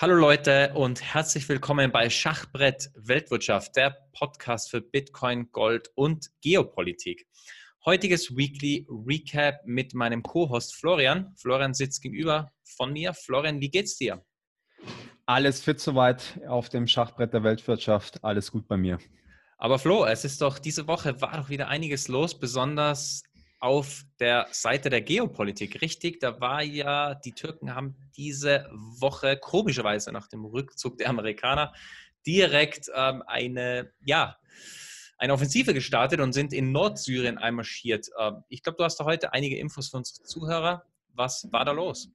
Hallo Leute und herzlich willkommen bei Schachbrett Weltwirtschaft, der Podcast für Bitcoin, Gold und Geopolitik. Heutiges Weekly Recap mit meinem Co-Host Florian. Florian sitzt gegenüber von mir. Florian, wie geht's dir? Alles fit soweit auf dem Schachbrett der Weltwirtschaft. Alles gut bei mir. Aber Flo, es ist doch diese Woche war doch wieder einiges los, besonders auf der Seite der Geopolitik. Richtig, da war ja, die Türken haben diese Woche komischerweise nach dem Rückzug der Amerikaner direkt ähm, eine, ja, eine Offensive gestartet und sind in Nordsyrien einmarschiert. Ähm, ich glaube, du hast da heute einige Infos für unsere Zuhörer. Was war da los?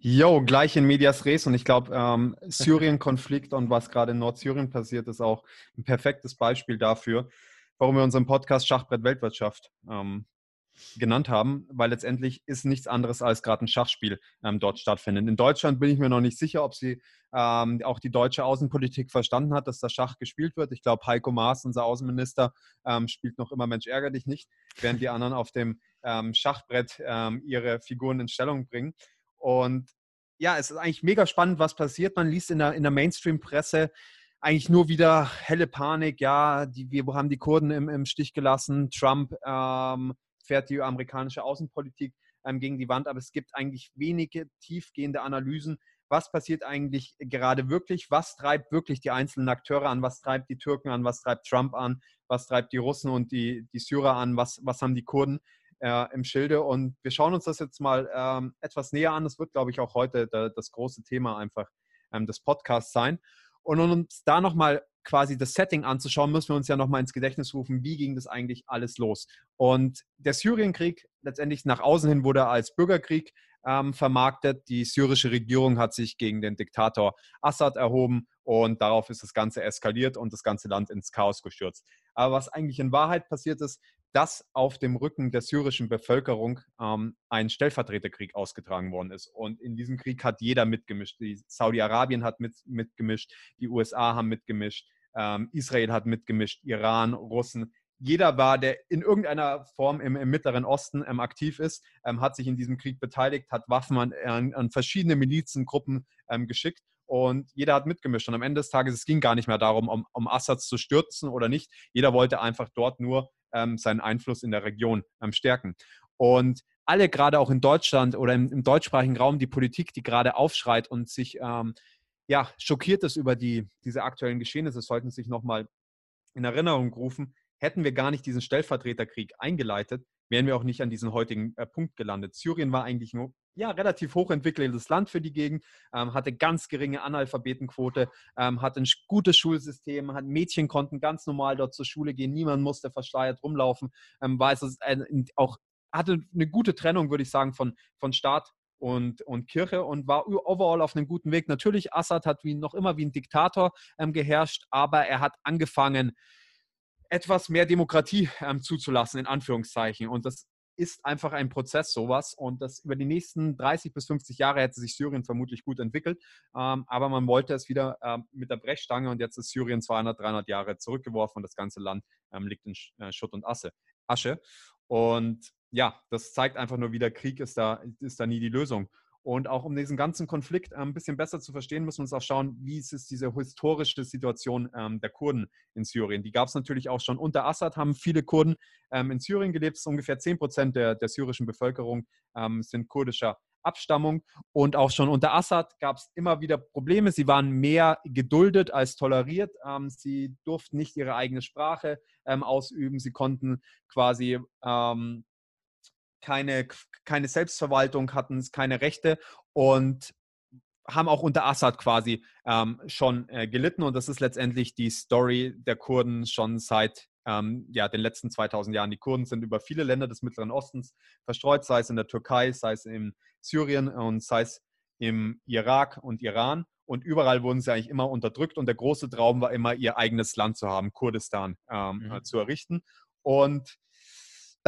Jo, gleich in Medias Res und ich glaube, ähm, Syrien-Konflikt und was gerade in Nordsyrien passiert, ist auch ein perfektes Beispiel dafür, warum wir unseren Podcast Schachbrett Weltwirtschaft ähm, genannt haben, weil letztendlich ist nichts anderes als gerade ein Schachspiel ähm, dort stattfindet. In Deutschland bin ich mir noch nicht sicher, ob sie ähm, auch die deutsche Außenpolitik verstanden hat, dass da Schach gespielt wird. Ich glaube, Heiko Maas, unser Außenminister, ähm, spielt noch immer Mensch ärger dich nicht, während die anderen auf dem ähm, Schachbrett ähm, ihre Figuren in Stellung bringen. Und ja, es ist eigentlich mega spannend, was passiert. Man liest in der, in der Mainstream-Presse, eigentlich nur wieder helle Panik. Ja, die, wir haben die Kurden im, im Stich gelassen. Trump ähm, fährt die amerikanische Außenpolitik ähm, gegen die Wand, aber es gibt eigentlich wenige tiefgehende Analysen. Was passiert eigentlich gerade wirklich? Was treibt wirklich die einzelnen Akteure an? Was treibt die Türken an? Was treibt Trump an? Was treibt die Russen und die, die Syrer an? Was, was haben die Kurden äh, im Schilde? Und wir schauen uns das jetzt mal ähm, etwas näher an. Das wird, glaube ich, auch heute da, das große Thema einfach ähm, des Podcasts sein. Und um uns da nochmal quasi das Setting anzuschauen, müssen wir uns ja nochmal ins Gedächtnis rufen, wie ging das eigentlich alles los. Und der Syrienkrieg, letztendlich nach außen hin, wurde als Bürgerkrieg ähm, vermarktet. Die syrische Regierung hat sich gegen den Diktator Assad erhoben und darauf ist das Ganze eskaliert und das ganze Land ins Chaos gestürzt. Aber was eigentlich in Wahrheit passiert ist, dass auf dem Rücken der syrischen Bevölkerung ähm, ein Stellvertreterkrieg ausgetragen worden ist. Und in diesem Krieg hat jeder mitgemischt. Saudi-Arabien hat mit, mitgemischt, die USA haben mitgemischt, ähm, Israel hat mitgemischt, Iran, Russen. Jeder war, der in irgendeiner Form im, im Mittleren Osten ähm, aktiv ist, ähm, hat sich in diesem Krieg beteiligt, hat Waffen an, an, an verschiedene Milizengruppen ähm, geschickt und jeder hat mitgemischt. Und am Ende des Tages, es ging gar nicht mehr darum, um, um Assad zu stürzen oder nicht. Jeder wollte einfach dort nur ähm, seinen Einfluss in der Region stärken. Und alle, gerade auch in Deutschland oder im, im, deutschsprachigen Raum, die Politik, die gerade aufschreit und sich ähm, ja, schockiert ist über die, diese aktuellen Geschehnisse, sollten sich nochmal in Erinnerung rufen. Hätten wir gar nicht diesen Stellvertreterkrieg eingeleitet, wären wir auch nicht an diesem heutigen äh, Punkt gelandet. Syrien war eigentlich ein ja, relativ hochentwickeltes Land für die Gegend, ähm, hatte ganz geringe Analphabetenquote, ähm, hatte ein gutes Schulsystem, hat, Mädchen konnten ganz normal dort zur Schule gehen, niemand musste verschleiert rumlaufen, ähm, war es äh, auch hatte eine gute Trennung, würde ich sagen, von, von Staat und, und Kirche und war overall auf einem guten Weg. Natürlich, Assad hat wie noch immer wie ein Diktator ähm, geherrscht, aber er hat angefangen, etwas mehr Demokratie ähm, zuzulassen, in Anführungszeichen. Und das ist einfach ein Prozess, sowas. Und das über die nächsten 30 bis 50 Jahre hätte sich Syrien vermutlich gut entwickelt. Ähm, aber man wollte es wieder ähm, mit der Brechstange und jetzt ist Syrien 200, 300 Jahre zurückgeworfen und das ganze Land ähm, liegt in äh, Schutt und Asse, Asche. Und ja, das zeigt einfach nur, wie der Krieg ist da, ist da nie die Lösung. Und auch um diesen ganzen Konflikt ein bisschen besser zu verstehen, müssen wir uns auch schauen, wie ist es diese historische Situation ähm, der Kurden in Syrien. Die gab es natürlich auch schon unter Assad, haben viele Kurden ähm, in Syrien gelebt. Ungefähr 10 Prozent der, der syrischen Bevölkerung ähm, sind kurdischer Abstammung. Und auch schon unter Assad gab es immer wieder Probleme. Sie waren mehr geduldet als toleriert. Ähm, sie durften nicht ihre eigene Sprache ähm, ausüben. Sie konnten quasi ähm, keine, keine Selbstverwaltung, hatten keine Rechte und haben auch unter Assad quasi ähm, schon äh, gelitten. Und das ist letztendlich die Story der Kurden schon seit ähm, ja, den letzten 2000 Jahren. Die Kurden sind über viele Länder des Mittleren Ostens verstreut, sei es in der Türkei, sei es in Syrien und sei es im Irak und Iran. Und überall wurden sie eigentlich immer unterdrückt. Und der große Traum war immer, ihr eigenes Land zu haben, Kurdistan ähm, mhm. zu errichten. Und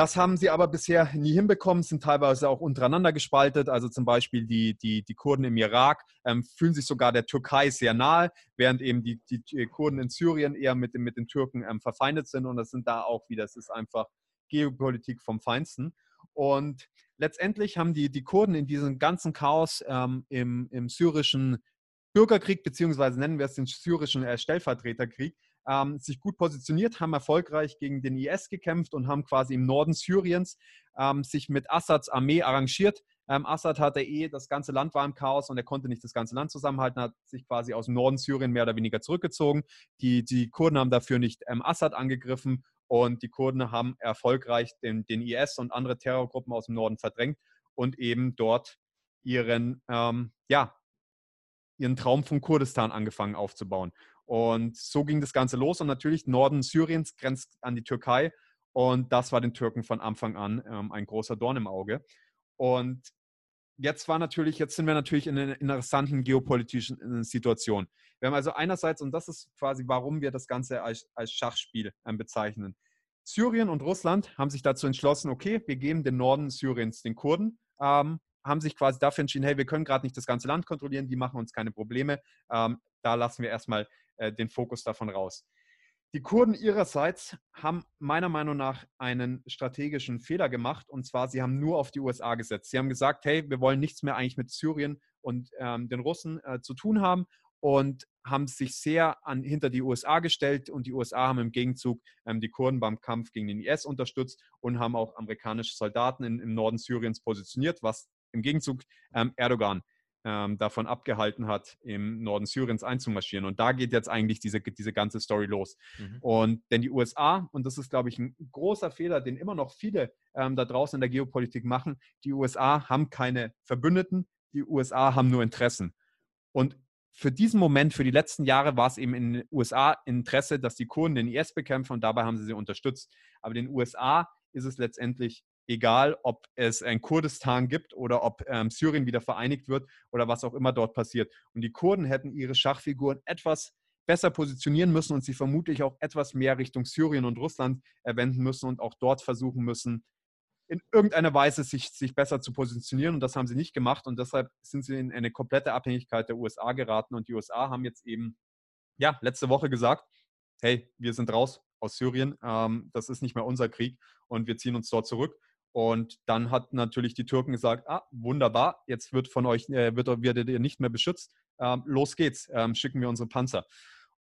das haben sie aber bisher nie hinbekommen, sind teilweise auch untereinander gespaltet. Also zum Beispiel die, die, die Kurden im Irak ähm, fühlen sich sogar der Türkei sehr nahe, während eben die, die Kurden in Syrien eher mit, mit den Türken ähm, verfeindet sind. Und das sind da auch wieder, das ist einfach Geopolitik vom Feinsten. Und letztendlich haben die, die Kurden in diesem ganzen Chaos ähm, im, im syrischen Bürgerkrieg, beziehungsweise nennen wir es den syrischen äh, Stellvertreterkrieg, ähm, sich gut positioniert, haben erfolgreich gegen den IS gekämpft und haben quasi im Norden Syriens ähm, sich mit Assads Armee arrangiert. Ähm, Assad hatte eh, das ganze Land war im Chaos und er konnte nicht das ganze Land zusammenhalten, hat sich quasi aus dem Norden Syrien mehr oder weniger zurückgezogen. Die, die Kurden haben dafür nicht ähm, Assad angegriffen und die Kurden haben erfolgreich den, den IS und andere Terrorgruppen aus dem Norden verdrängt und eben dort ihren, ähm, ja, ihren Traum von Kurdistan angefangen aufzubauen. Und so ging das Ganze los. Und natürlich, Norden Syriens grenzt an die Türkei. Und das war den Türken von Anfang an ähm, ein großer Dorn im Auge. Und jetzt war natürlich, jetzt sind wir natürlich in einer interessanten geopolitischen äh, Situation. Wir haben also einerseits, und das ist quasi, warum wir das Ganze als, als Schachspiel ähm, bezeichnen. Syrien und Russland haben sich dazu entschlossen, okay, wir geben den Norden Syriens den Kurden, ähm, haben sich quasi dafür entschieden, hey, wir können gerade nicht das ganze Land kontrollieren, die machen uns keine Probleme. Ähm, da lassen wir erstmal äh, den Fokus davon raus. Die Kurden ihrerseits haben meiner Meinung nach einen strategischen Fehler gemacht und zwar, sie haben nur auf die USA gesetzt. Sie haben gesagt, hey, wir wollen nichts mehr eigentlich mit Syrien und ähm, den Russen äh, zu tun haben und haben sich sehr an, hinter die USA gestellt und die USA haben im Gegenzug ähm, die Kurden beim Kampf gegen den IS unterstützt und haben auch amerikanische Soldaten in, im Norden Syriens positioniert, was im Gegenzug ähm, Erdogan ähm, davon abgehalten hat, im Norden Syriens einzumarschieren. Und da geht jetzt eigentlich diese, diese ganze Story los. Mhm. Und denn die USA, und das ist, glaube ich, ein großer Fehler, den immer noch viele ähm, da draußen in der Geopolitik machen, die USA haben keine Verbündeten, die USA haben nur Interessen. Und für diesen Moment, für die letzten Jahre war es eben in den USA Interesse, dass die Kurden den IS bekämpfen und dabei haben sie sie unterstützt. Aber den USA ist es letztendlich egal ob es ein Kurdistan gibt oder ob ähm, Syrien wieder vereinigt wird oder was auch immer dort passiert. Und die Kurden hätten ihre Schachfiguren etwas besser positionieren müssen und sie vermutlich auch etwas mehr Richtung Syrien und Russland wenden müssen und auch dort versuchen müssen, in irgendeiner Weise sich, sich besser zu positionieren. Und das haben sie nicht gemacht. Und deshalb sind sie in eine komplette Abhängigkeit der USA geraten. Und die USA haben jetzt eben, ja, letzte Woche gesagt, hey, wir sind raus aus Syrien. Ähm, das ist nicht mehr unser Krieg und wir ziehen uns dort zurück. Und dann hat natürlich die Türken gesagt, ah, wunderbar, jetzt wird von euch, äh, wird, werdet ihr nicht mehr beschützt. Ähm, los geht's, ähm, schicken wir unsere Panzer.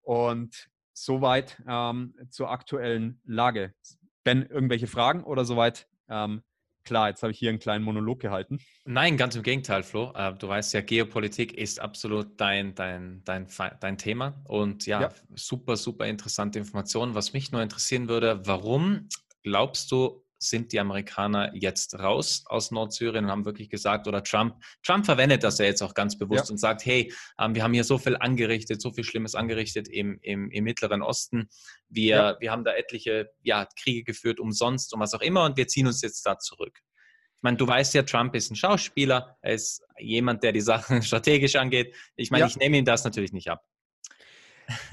Und soweit ähm, zur aktuellen Lage. Ben, irgendwelche Fragen oder soweit? Ähm, klar, jetzt habe ich hier einen kleinen Monolog gehalten. Nein, ganz im Gegenteil, Flo. Äh, du weißt ja, Geopolitik ist absolut dein, dein, dein, dein Thema. Und ja, ja, super, super interessante Informationen. Was mich nur interessieren würde, warum glaubst du, sind die Amerikaner jetzt raus aus Nordsyrien und haben wirklich gesagt, oder Trump, Trump verwendet das ja jetzt auch ganz bewusst ja. und sagt, hey, ähm, wir haben hier so viel angerichtet, so viel Schlimmes angerichtet im, im, im Mittleren Osten. Wir, ja. wir haben da etliche ja, Kriege geführt umsonst und was auch immer und wir ziehen uns jetzt da zurück. Ich meine, du weißt ja, Trump ist ein Schauspieler, er ist jemand, der die Sachen strategisch angeht. Ich meine, ja. ich nehme ihm das natürlich nicht ab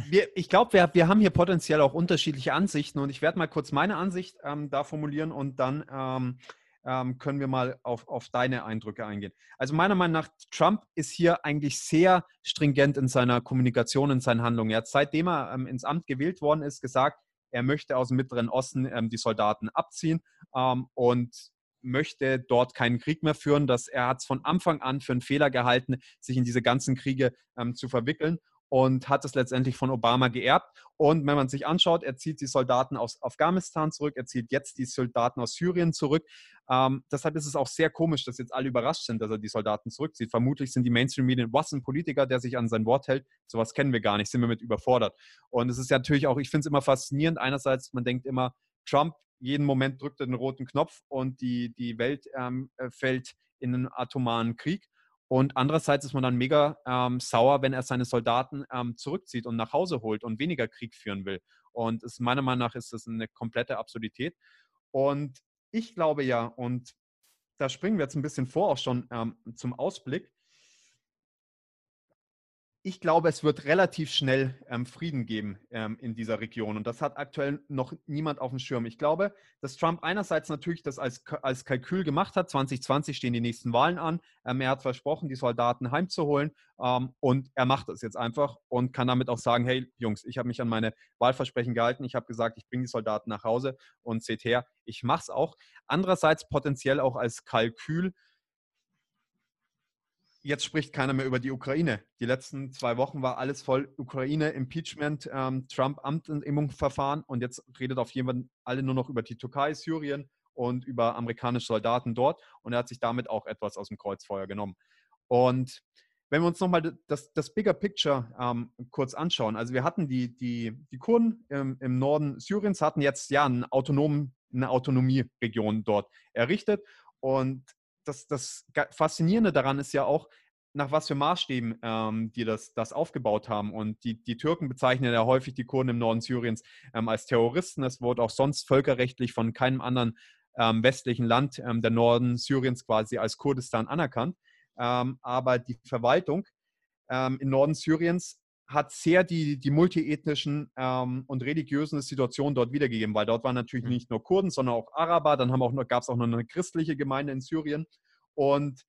wir, ich glaube, wir, wir haben hier potenziell auch unterschiedliche Ansichten und ich werde mal kurz meine Ansicht ähm, da formulieren und dann ähm, ähm, können wir mal auf, auf deine Eindrücke eingehen. Also meiner Meinung nach, Trump ist hier eigentlich sehr stringent in seiner Kommunikation, in seinen Handlungen. Er hat seitdem er ähm, ins Amt gewählt worden ist, gesagt, er möchte aus dem Mittleren Osten ähm, die Soldaten abziehen ähm, und möchte dort keinen Krieg mehr führen. Dass er hat es von Anfang an für einen Fehler gehalten, sich in diese ganzen Kriege ähm, zu verwickeln und hat es letztendlich von Obama geerbt. Und wenn man sich anschaut, er zieht die Soldaten aus Afghanistan zurück, er zieht jetzt die Soldaten aus Syrien zurück. Ähm, deshalb ist es auch sehr komisch, dass jetzt alle überrascht sind, dass er die Soldaten zurückzieht. Vermutlich sind die Mainstream-Medien, was ein Politiker, der sich an sein Wort hält, sowas kennen wir gar nicht, sind wir mit überfordert. Und es ist ja natürlich auch, ich finde es immer faszinierend, einerseits, man denkt immer, Trump jeden Moment drückt er den roten Knopf und die, die Welt ähm, äh, fällt in einen atomaren Krieg. Und andererseits ist man dann mega ähm, sauer, wenn er seine Soldaten ähm, zurückzieht und nach Hause holt und weniger Krieg führen will. Und es, meiner Meinung nach ist das eine komplette Absurdität. Und ich glaube ja, und da springen wir jetzt ein bisschen vor auch schon ähm, zum Ausblick, ich glaube, es wird relativ schnell ähm, Frieden geben ähm, in dieser Region. Und das hat aktuell noch niemand auf dem Schirm. Ich glaube, dass Trump einerseits natürlich das als, als Kalkül gemacht hat. 2020 stehen die nächsten Wahlen an. Ähm, er hat versprochen, die Soldaten heimzuholen. Ähm, und er macht das jetzt einfach und kann damit auch sagen, hey Jungs, ich habe mich an meine Wahlversprechen gehalten. Ich habe gesagt, ich bringe die Soldaten nach Hause und seht her, ich mache es auch. Andererseits potenziell auch als Kalkül jetzt spricht keiner mehr über die Ukraine. Die letzten zwei Wochen war alles voll Ukraine, Impeachment, ähm, Trump, Amtnehmungsverfahren und jetzt redet auf jeden Fall alle nur noch über die Türkei, Syrien und über amerikanische Soldaten dort und er hat sich damit auch etwas aus dem Kreuzfeuer genommen. Und wenn wir uns nochmal das, das Bigger Picture ähm, kurz anschauen, also wir hatten die, die, die Kurden im, im Norden Syriens, hatten jetzt ja einen autonomen, eine Autonomieregion dort errichtet und das, das Faszinierende daran ist ja auch, nach was für Maßstäben ähm, die das, das aufgebaut haben. Und die, die Türken bezeichnen ja häufig die Kurden im Norden Syriens ähm, als Terroristen. Es wurde auch sonst völkerrechtlich von keinem anderen ähm, westlichen Land ähm, der Norden Syriens quasi als Kurdistan anerkannt. Ähm, aber die Verwaltung ähm, im Norden Syriens hat sehr die, die multiethnischen ähm, und religiösen Situationen dort wiedergegeben, weil dort waren natürlich mhm. nicht nur Kurden, sondern auch Araber. Dann gab es auch noch eine christliche Gemeinde in Syrien. Und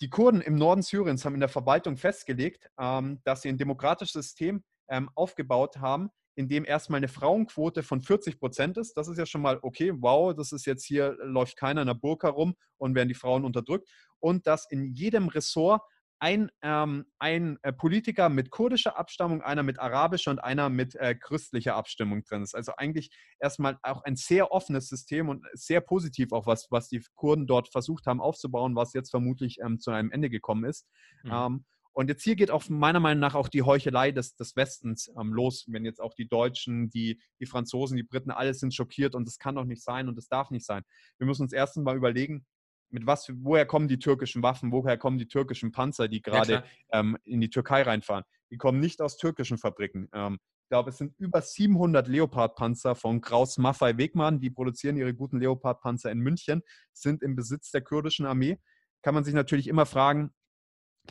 die Kurden im Norden Syriens haben in der Verwaltung festgelegt, ähm, dass sie ein demokratisches System ähm, aufgebaut haben, in dem erstmal eine Frauenquote von 40 Prozent ist. Das ist ja schon mal okay, wow, das ist jetzt hier, läuft keiner in der Burka rum und werden die Frauen unterdrückt. Und dass in jedem Ressort ein, ähm, ein äh, Politiker mit kurdischer Abstammung, einer mit arabischer und einer mit äh, christlicher Abstimmung drin ist. Also eigentlich erstmal auch ein sehr offenes System und sehr positiv auch was, was die Kurden dort versucht haben aufzubauen, was jetzt vermutlich ähm, zu einem Ende gekommen ist. Mhm. Ähm, und jetzt hier geht auch meiner Meinung nach auch die Heuchelei des, des Westens ähm, los, wenn jetzt auch die Deutschen, die, die Franzosen, die Briten, alle sind schockiert und das kann doch nicht sein und das darf nicht sein. Wir müssen uns erstens mal überlegen, mit was, woher kommen die türkischen Waffen, woher kommen die türkischen Panzer, die gerade ja, ähm, in die Türkei reinfahren? Die kommen nicht aus türkischen Fabriken. Ähm, ich glaube, es sind über 700 Leopard-Panzer von Kraus Maffei Wegmann, die produzieren ihre guten Leopard-Panzer in München, sind im Besitz der kurdischen Armee. Kann man sich natürlich immer fragen,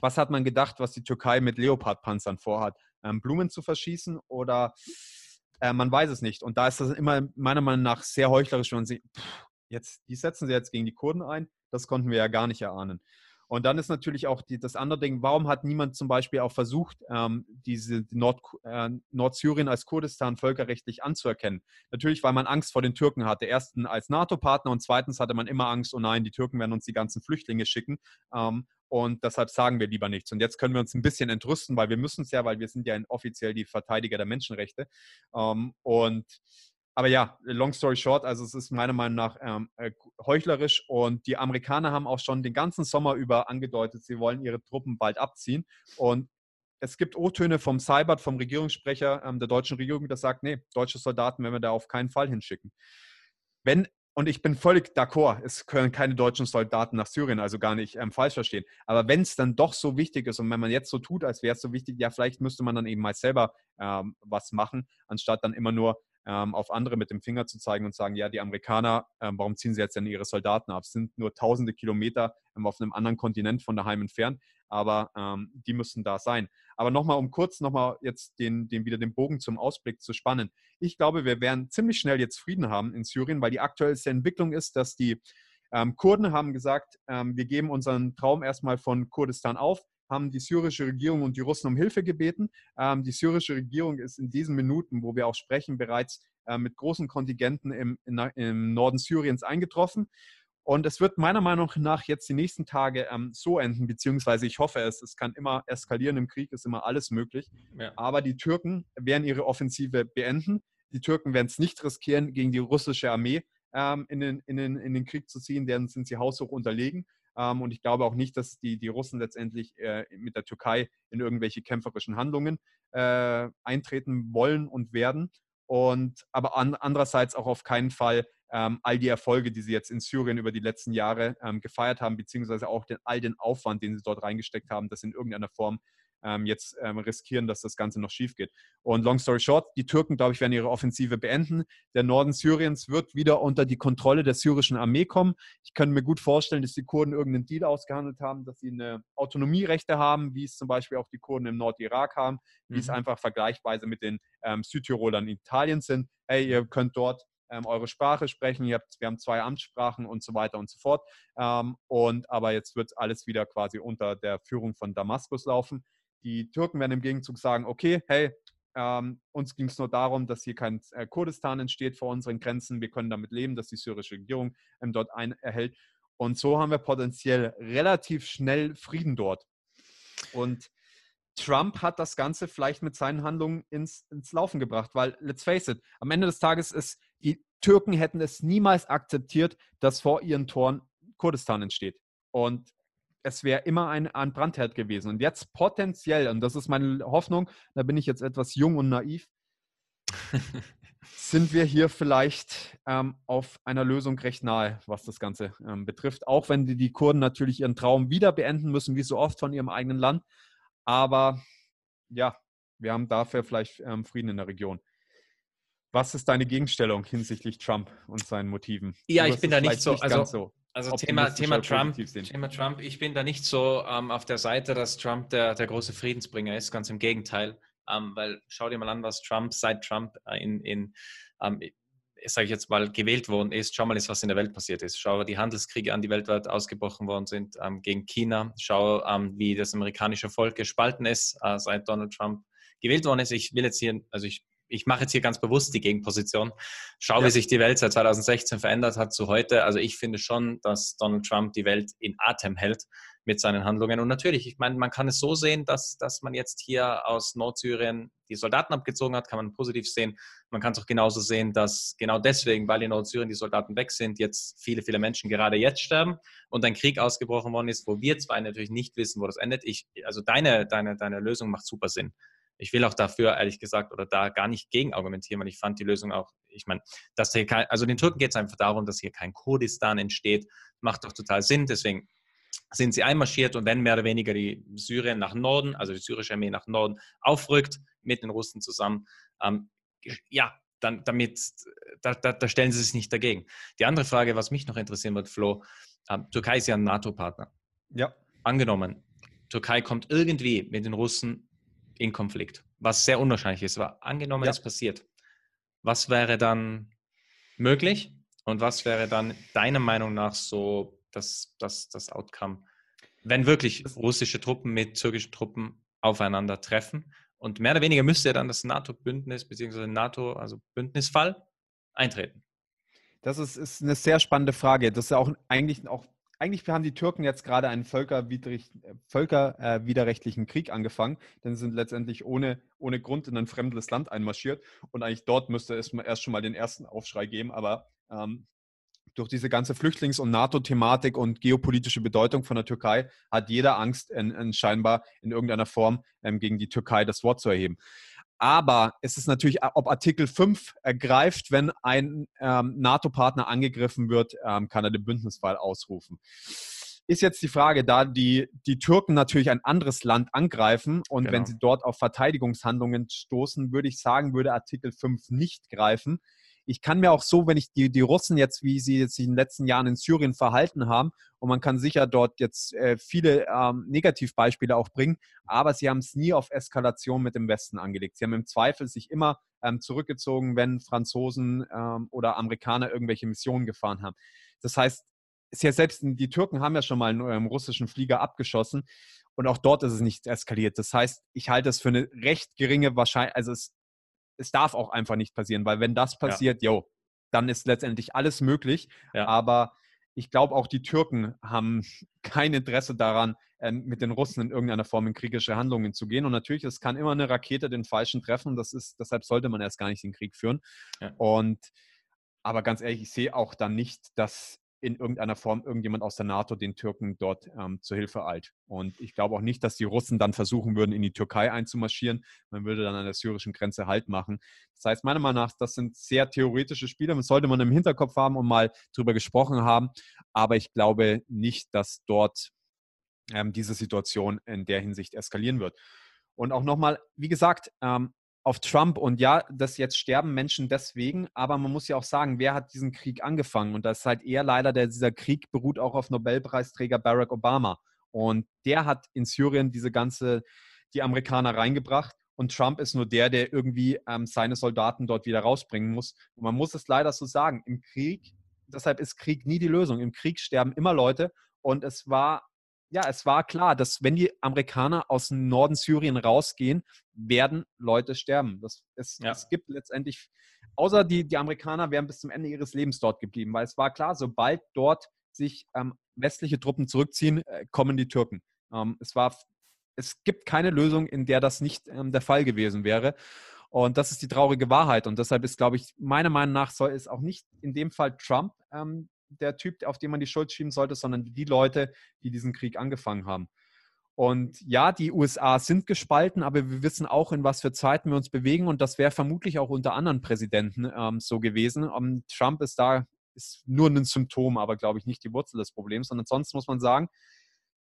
was hat man gedacht, was die Türkei mit Leopard-Panzern vorhat? Ähm, Blumen zu verschießen oder äh, man weiß es nicht. Und da ist das immer meiner Meinung nach sehr heuchlerisch, wenn man sieht, pff, jetzt, die setzen sie jetzt gegen die Kurden ein. Das konnten wir ja gar nicht erahnen. Und dann ist natürlich auch die, das andere Ding, warum hat niemand zum Beispiel auch versucht, ähm, diese Nord, äh, Nordsyrien als Kurdistan völkerrechtlich anzuerkennen? Natürlich, weil man Angst vor den Türken hatte. Erstens als NATO-Partner und zweitens hatte man immer Angst, oh nein, die Türken werden uns die ganzen Flüchtlinge schicken. Ähm, und deshalb sagen wir lieber nichts. Und jetzt können wir uns ein bisschen entrüsten, weil wir müssen es ja, weil wir sind ja offiziell die Verteidiger der Menschenrechte. Ähm, und aber ja, long story short, also es ist meiner Meinung nach ähm, äh, heuchlerisch und die Amerikaner haben auch schon den ganzen Sommer über angedeutet, sie wollen ihre Truppen bald abziehen. Und es gibt O-Töne vom Cybert, vom Regierungssprecher ähm, der deutschen Regierung, der sagt, nee, deutsche Soldaten werden wir da auf keinen Fall hinschicken. Wenn, und ich bin völlig d'accord, es können keine deutschen Soldaten nach Syrien, also gar nicht ähm, falsch verstehen. Aber wenn es dann doch so wichtig ist und wenn man jetzt so tut, als wäre es so wichtig, ja, vielleicht müsste man dann eben mal selber ähm, was machen, anstatt dann immer nur ähm, auf andere mit dem Finger zu zeigen und sagen, ja, die Amerikaner, ähm, warum ziehen sie jetzt denn ihre Soldaten ab? Es sind nur tausende Kilometer ähm, auf einem anderen Kontinent von daheim entfernt, aber ähm, die müssen da sein. Aber nochmal, um kurz nochmal jetzt den, den, wieder den Bogen zum Ausblick zu spannen. Ich glaube, wir werden ziemlich schnell jetzt Frieden haben in Syrien, weil die aktuellste Entwicklung ist, dass die ähm, Kurden haben gesagt, ähm, wir geben unseren Traum erstmal von Kurdistan auf haben die syrische Regierung und die Russen um Hilfe gebeten. Ähm, die syrische Regierung ist in diesen Minuten, wo wir auch sprechen, bereits äh, mit großen Kontingenten im, in, im, Norden Syriens eingetroffen. Und es wird meiner Meinung nach jetzt die nächsten Tage ähm, so enden, beziehungsweise ich hoffe es, es kann immer eskalieren im Krieg, ist immer alles möglich. Ja. Aber die Türken werden ihre Offensive beenden. Die Türken werden es nicht riskieren, gegen die russische Armee ähm, in, den, in, den, in den Krieg zu ziehen, deren sind sie haushoch unterlegen. Ähm, und ich glaube auch nicht, dass die, die Russen letztendlich äh, mit der Türkei in irgendwelche kämpferischen Handlungen äh, eintreten wollen und werden. Und aber an, andererseits auch auf keinen Fall ähm, all die Erfolge, die sie jetzt in Syrien über die letzten Jahre ähm, gefeiert haben, beziehungsweise auch den, all den Aufwand, den sie dort reingesteckt haben, das in irgendeiner Form ähm, jetzt ähm, riskieren, dass das Ganze noch schief geht. Und long story short, die Türken, glaube ich, werden ihre Offensive beenden. Der Norden Syriens wird wieder unter die Kontrolle der syrischen Armee kommen. Ich könnte mir gut vorstellen, dass die Kurden irgendeinen Deal ausgehandelt haben, dass sie eine Autonomierechte haben, wie es zum Beispiel auch die Kurden im Nordirak haben, wie mhm. es einfach vergleichsweise mit den ähm, Südtirolern in Italien sind. Hey, ihr könnt dort ähm, eure Sprache sprechen. Habt, wir haben zwei Amtssprachen und so weiter und so fort. Ähm, und aber jetzt wird alles wieder quasi unter der Führung von Damaskus laufen. Die Türken werden im Gegenzug sagen, okay, hey, ähm, uns ging es nur darum, dass hier kein äh, Kurdistan entsteht vor unseren Grenzen. Wir können damit leben, dass die syrische Regierung ähm, dort ein erhält. Und so haben wir potenziell relativ schnell Frieden dort. Und Trump hat das Ganze vielleicht mit seinen Handlungen ins, ins Laufen gebracht, weil, let's face it, am Ende des Tages ist, die Türken hätten es niemals akzeptiert, dass vor ihren Toren Kurdistan entsteht. Und es wäre immer ein, ein Brandherd gewesen. Und jetzt potenziell, und das ist meine Hoffnung, da bin ich jetzt etwas jung und naiv, sind wir hier vielleicht ähm, auf einer Lösung recht nahe, was das Ganze ähm, betrifft. Auch wenn die, die Kurden natürlich ihren Traum wieder beenden müssen, wie so oft von ihrem eigenen Land. Aber ja, wir haben dafür vielleicht ähm, Frieden in der Region. Was ist deine Gegenstellung hinsichtlich Trump und seinen Motiven? Ja, ich bin da nicht so, nicht also, so also Thema, Thema Trump, Thema Trump, ich bin da nicht so ähm, auf der Seite, dass Trump der, der große Friedensbringer ist, ganz im Gegenteil. Ähm, weil schau dir mal an, was Trump seit Trump äh, in, in ähm, sage ich jetzt mal, gewählt worden ist, schau mal, was in der Welt passiert ist. Schau die Handelskriege an, die weltweit ausgebrochen worden sind ähm, gegen China. Schau, ähm, wie das amerikanische Volk gespalten ist, äh, seit Donald Trump gewählt worden ist. Ich will jetzt hier, also ich, ich mache jetzt hier ganz bewusst die Gegenposition. Schau, ja. wie sich die Welt seit 2016 verändert hat zu heute. Also ich finde schon, dass Donald Trump die Welt in Atem hält mit seinen Handlungen. Und natürlich, ich meine, man kann es so sehen, dass, dass man jetzt hier aus Nordsyrien die Soldaten abgezogen hat, kann man positiv sehen. Man kann es auch genauso sehen, dass genau deswegen, weil in Nordsyrien die Soldaten weg sind, jetzt viele, viele Menschen gerade jetzt sterben und ein Krieg ausgebrochen worden ist, wo wir zwei natürlich nicht wissen, wo das endet. Ich, also deine, deine, deine Lösung macht super Sinn. Ich will auch dafür, ehrlich gesagt, oder da gar nicht gegen argumentieren, weil ich fand die Lösung auch, ich meine, dass hier kein, also den Türken geht es einfach darum, dass hier kein Kurdistan entsteht. Macht doch total Sinn. Deswegen sind sie einmarschiert und wenn mehr oder weniger die Syrien nach Norden, also die syrische Armee nach Norden aufrückt, mit den Russen zusammen, ähm, ja, dann damit, da, da, da, stellen sie sich nicht dagegen. Die andere Frage, was mich noch interessieren wird, Flo, ähm, Türkei ist ja ein NATO-Partner. Ja. Angenommen, Türkei kommt irgendwie mit den Russen in Konflikt, was sehr unwahrscheinlich ist, aber angenommen, ja. es passiert. Was wäre dann möglich und was wäre dann deiner Meinung nach so das, das, das Outcome, wenn wirklich russische Truppen mit türkischen Truppen aufeinandertreffen. Und mehr oder weniger müsste ja dann das NATO-Bündnis bzw. NATO, also Bündnisfall, eintreten. Das ist, ist eine sehr spannende Frage. Das ist ja auch eigentlich auch eigentlich haben die Türken jetzt gerade einen völkerwiderrechtlichen Krieg angefangen, denn sie sind letztendlich ohne, ohne Grund in ein fremdes Land einmarschiert. Und eigentlich dort müsste es erst schon mal den ersten Aufschrei geben, aber ähm, durch diese ganze Flüchtlings- und NATO-Thematik und geopolitische Bedeutung von der Türkei hat jeder Angst, in, in scheinbar in irgendeiner Form ähm, gegen die Türkei das Wort zu erheben. Aber es ist natürlich, ob Artikel 5 ergreift, wenn ein ähm, NATO-Partner angegriffen wird, ähm, kann er den Bündnisfall ausrufen. Ist jetzt die Frage, da die, die Türken natürlich ein anderes Land angreifen und genau. wenn sie dort auf Verteidigungshandlungen stoßen, würde ich sagen, würde Artikel 5 nicht greifen ich kann mir auch so, wenn ich die, die Russen jetzt, wie sie jetzt in den letzten Jahren in Syrien verhalten haben, und man kann sicher dort jetzt äh, viele ähm, Negativbeispiele auch bringen, aber sie haben es nie auf Eskalation mit dem Westen angelegt. Sie haben im Zweifel sich immer ähm, zurückgezogen, wenn Franzosen ähm, oder Amerikaner irgendwelche Missionen gefahren haben. Das heißt, ja selbst die Türken haben ja schon mal einen ähm, russischen Flieger abgeschossen und auch dort ist es nicht eskaliert. Das heißt, ich halte es für eine recht geringe Wahrscheinlichkeit, also es es darf auch einfach nicht passieren, weil wenn das passiert, ja. yo, dann ist letztendlich alles möglich. Ja. Aber ich glaube, auch die Türken haben kein Interesse daran, ähm, mit den Russen in irgendeiner Form in kriegerische Handlungen zu gehen. Und natürlich, es kann immer eine Rakete den Falschen treffen. Das ist, deshalb sollte man erst gar nicht den Krieg führen. Ja. Und aber ganz ehrlich, ich sehe auch dann nicht, dass in irgendeiner Form irgendjemand aus der NATO den Türken dort ähm, zur Hilfe eilt. Und ich glaube auch nicht, dass die Russen dann versuchen würden, in die Türkei einzumarschieren. Man würde dann an der syrischen Grenze Halt machen. Das heißt, meiner Meinung nach, das sind sehr theoretische Spiele. Das sollte man im Hinterkopf haben und mal drüber gesprochen haben. Aber ich glaube nicht, dass dort ähm, diese Situation in der Hinsicht eskalieren wird. Und auch nochmal, wie gesagt, ähm, auf Trump und ja, das jetzt sterben Menschen deswegen, aber man muss ja auch sagen, wer hat diesen Krieg angefangen? Und das ist halt eher leider, der, dieser Krieg beruht auch auf Nobelpreisträger Barack Obama. Und der hat in Syrien diese ganze, die Amerikaner reingebracht. Und Trump ist nur der, der irgendwie ähm, seine Soldaten dort wieder rausbringen muss. Und man muss es leider so sagen, im Krieg, deshalb ist Krieg nie die Lösung. Im Krieg sterben immer Leute. Und es war ja, es war klar, dass wenn die Amerikaner aus dem Norden Syrien rausgehen, werden Leute sterben. Das, es, ja. es gibt letztendlich, außer die, die Amerikaner wären bis zum Ende ihres Lebens dort geblieben, weil es war klar, sobald dort sich ähm, westliche Truppen zurückziehen, äh, kommen die Türken. Ähm, es, war, es gibt keine Lösung, in der das nicht ähm, der Fall gewesen wäre. Und das ist die traurige Wahrheit. Und deshalb ist, glaube ich, meiner Meinung nach soll es auch nicht in dem Fall Trump ähm, der Typ, auf den man die Schuld schieben sollte, sondern die Leute, die diesen Krieg angefangen haben. Und ja, die USA sind gespalten, aber wir wissen auch, in was für Zeiten wir uns bewegen. Und das wäre vermutlich auch unter anderen Präsidenten ähm, so gewesen. Um, ähm, Trump ist da ist nur ein Symptom, aber glaube ich nicht die Wurzel des Problems. Und ansonsten muss man sagen,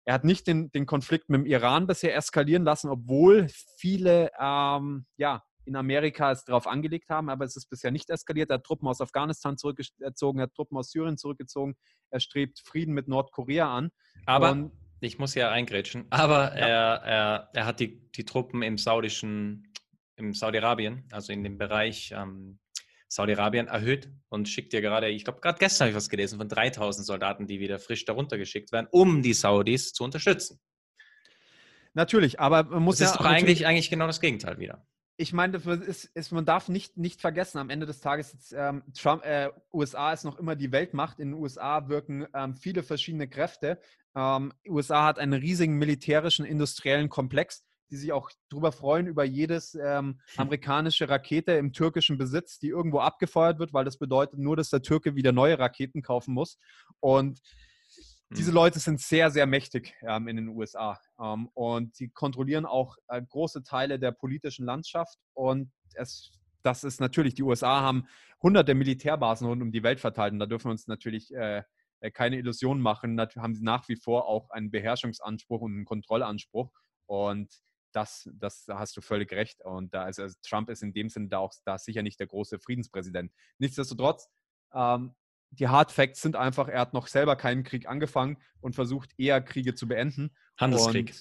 er hat nicht den, den Konflikt mit dem Iran bisher eskalieren lassen, obwohl viele ähm, ja, in Amerika es darauf angelegt haben, aber es ist bisher nicht eskaliert. Er hat Truppen aus Afghanistan zurückgezogen, er hat Truppen aus Syrien zurückgezogen, er strebt Frieden mit Nordkorea an. Aber Und, ich muss ja eingrätschen, aber ja. Er, er, er hat die, die Truppen im saudischen, im Saudi-Arabien, also in dem Bereich ähm, Saudi-Arabien erhöht und schickt dir gerade, ich glaube, gerade gestern habe ich was gelesen von 3000 Soldaten, die wieder frisch darunter geschickt werden, um die Saudis zu unterstützen. Natürlich, aber man muss das ja. ist doch eigentlich, eigentlich genau das Gegenteil wieder ich meine, ist, ist, man darf nicht, nicht vergessen, am Ende des Tages, ist, ähm, Trump, äh, USA ist noch immer die Weltmacht. In den USA wirken ähm, viele verschiedene Kräfte. Ähm, USA hat einen riesigen militärischen, industriellen Komplex, die sich auch darüber freuen, über jedes ähm, amerikanische Rakete im türkischen Besitz, die irgendwo abgefeuert wird, weil das bedeutet nur, dass der Türke wieder neue Raketen kaufen muss. Und diese mhm. Leute sind sehr, sehr mächtig ähm, in den USA ähm, und sie kontrollieren auch äh, große Teile der politischen Landschaft und es, das ist natürlich, die USA haben hunderte Militärbasen rund um die Welt verteilt und da dürfen wir uns natürlich äh, äh keine Illusionen machen, haben sie nach wie vor auch einen Beherrschungsanspruch und einen Kontrollanspruch und das, das da hast du völlig recht und da ist also Trump ist in dem Sinne da auch da sicher nicht der große Friedenspräsident. Nichtsdestotrotz ähm, die Hard Facts sind einfach, er hat noch selber keinen Krieg angefangen und versucht eher Kriege zu beenden. Handelskrieg.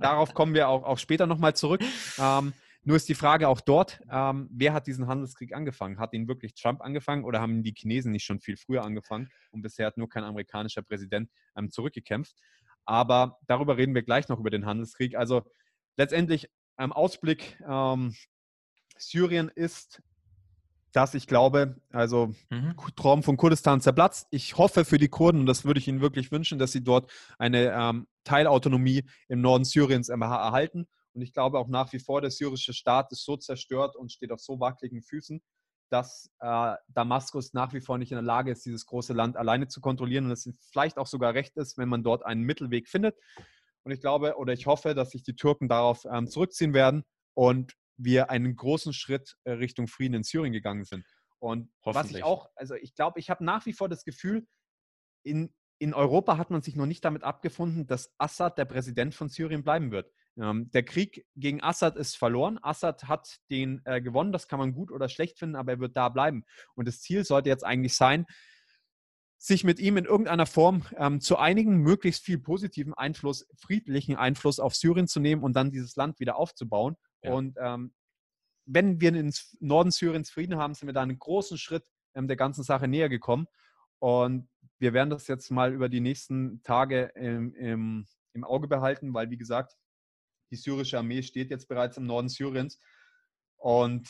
darauf kommen wir auch, auch später nochmal zurück. Ähm, nur ist die Frage auch dort, ähm, wer hat diesen Handelskrieg angefangen? Hat ihn wirklich Trump angefangen oder haben die Chinesen nicht schon viel früher angefangen? Und bisher hat nur kein amerikanischer Präsident ähm, zurückgekämpft. Aber darüber reden wir gleich noch über den Handelskrieg. Also letztendlich im Ausblick, ähm, Syrien ist dass ich glaube, also mhm. Traum von Kurdistan zerplatzt. Ich hoffe für die Kurden, und das würde ich ihnen wirklich wünschen, dass sie dort eine ähm, Teilautonomie im Norden Syriens erhalten. Und ich glaube auch nach wie vor, der syrische Staat ist so zerstört und steht auf so wackeligen Füßen, dass äh, Damaskus nach wie vor nicht in der Lage ist, dieses große Land alleine zu kontrollieren und es vielleicht auch sogar recht ist, wenn man dort einen Mittelweg findet. Und ich glaube oder ich hoffe, dass sich die Türken darauf ähm, zurückziehen werden und wir einen großen Schritt äh, Richtung Frieden in Syrien gegangen sind. Und was ich auch, also ich glaube, ich habe nach wie vor das Gefühl, in, in Europa hat man sich noch nicht damit abgefunden, dass Assad der Präsident von Syrien bleiben wird. Ähm, der Krieg gegen Assad ist verloren. Assad hat den äh, gewonnen, das kann man gut oder schlecht finden, aber er wird da bleiben. Und das Ziel sollte jetzt eigentlich sein, sich mit ihm in irgendeiner Form ähm, zu einigen, möglichst viel positiven Einfluss, friedlichen Einfluss auf Syrien zu nehmen und dann dieses Land wieder aufzubauen. Ja. Und ähm, wenn wir in Norden Syriens Frieden haben, sind wir da einen großen Schritt ähm, der ganzen Sache näher gekommen. Und wir werden das jetzt mal über die nächsten Tage im, im, im Auge behalten, weil, wie gesagt, die syrische Armee steht jetzt bereits im Norden Syriens. Und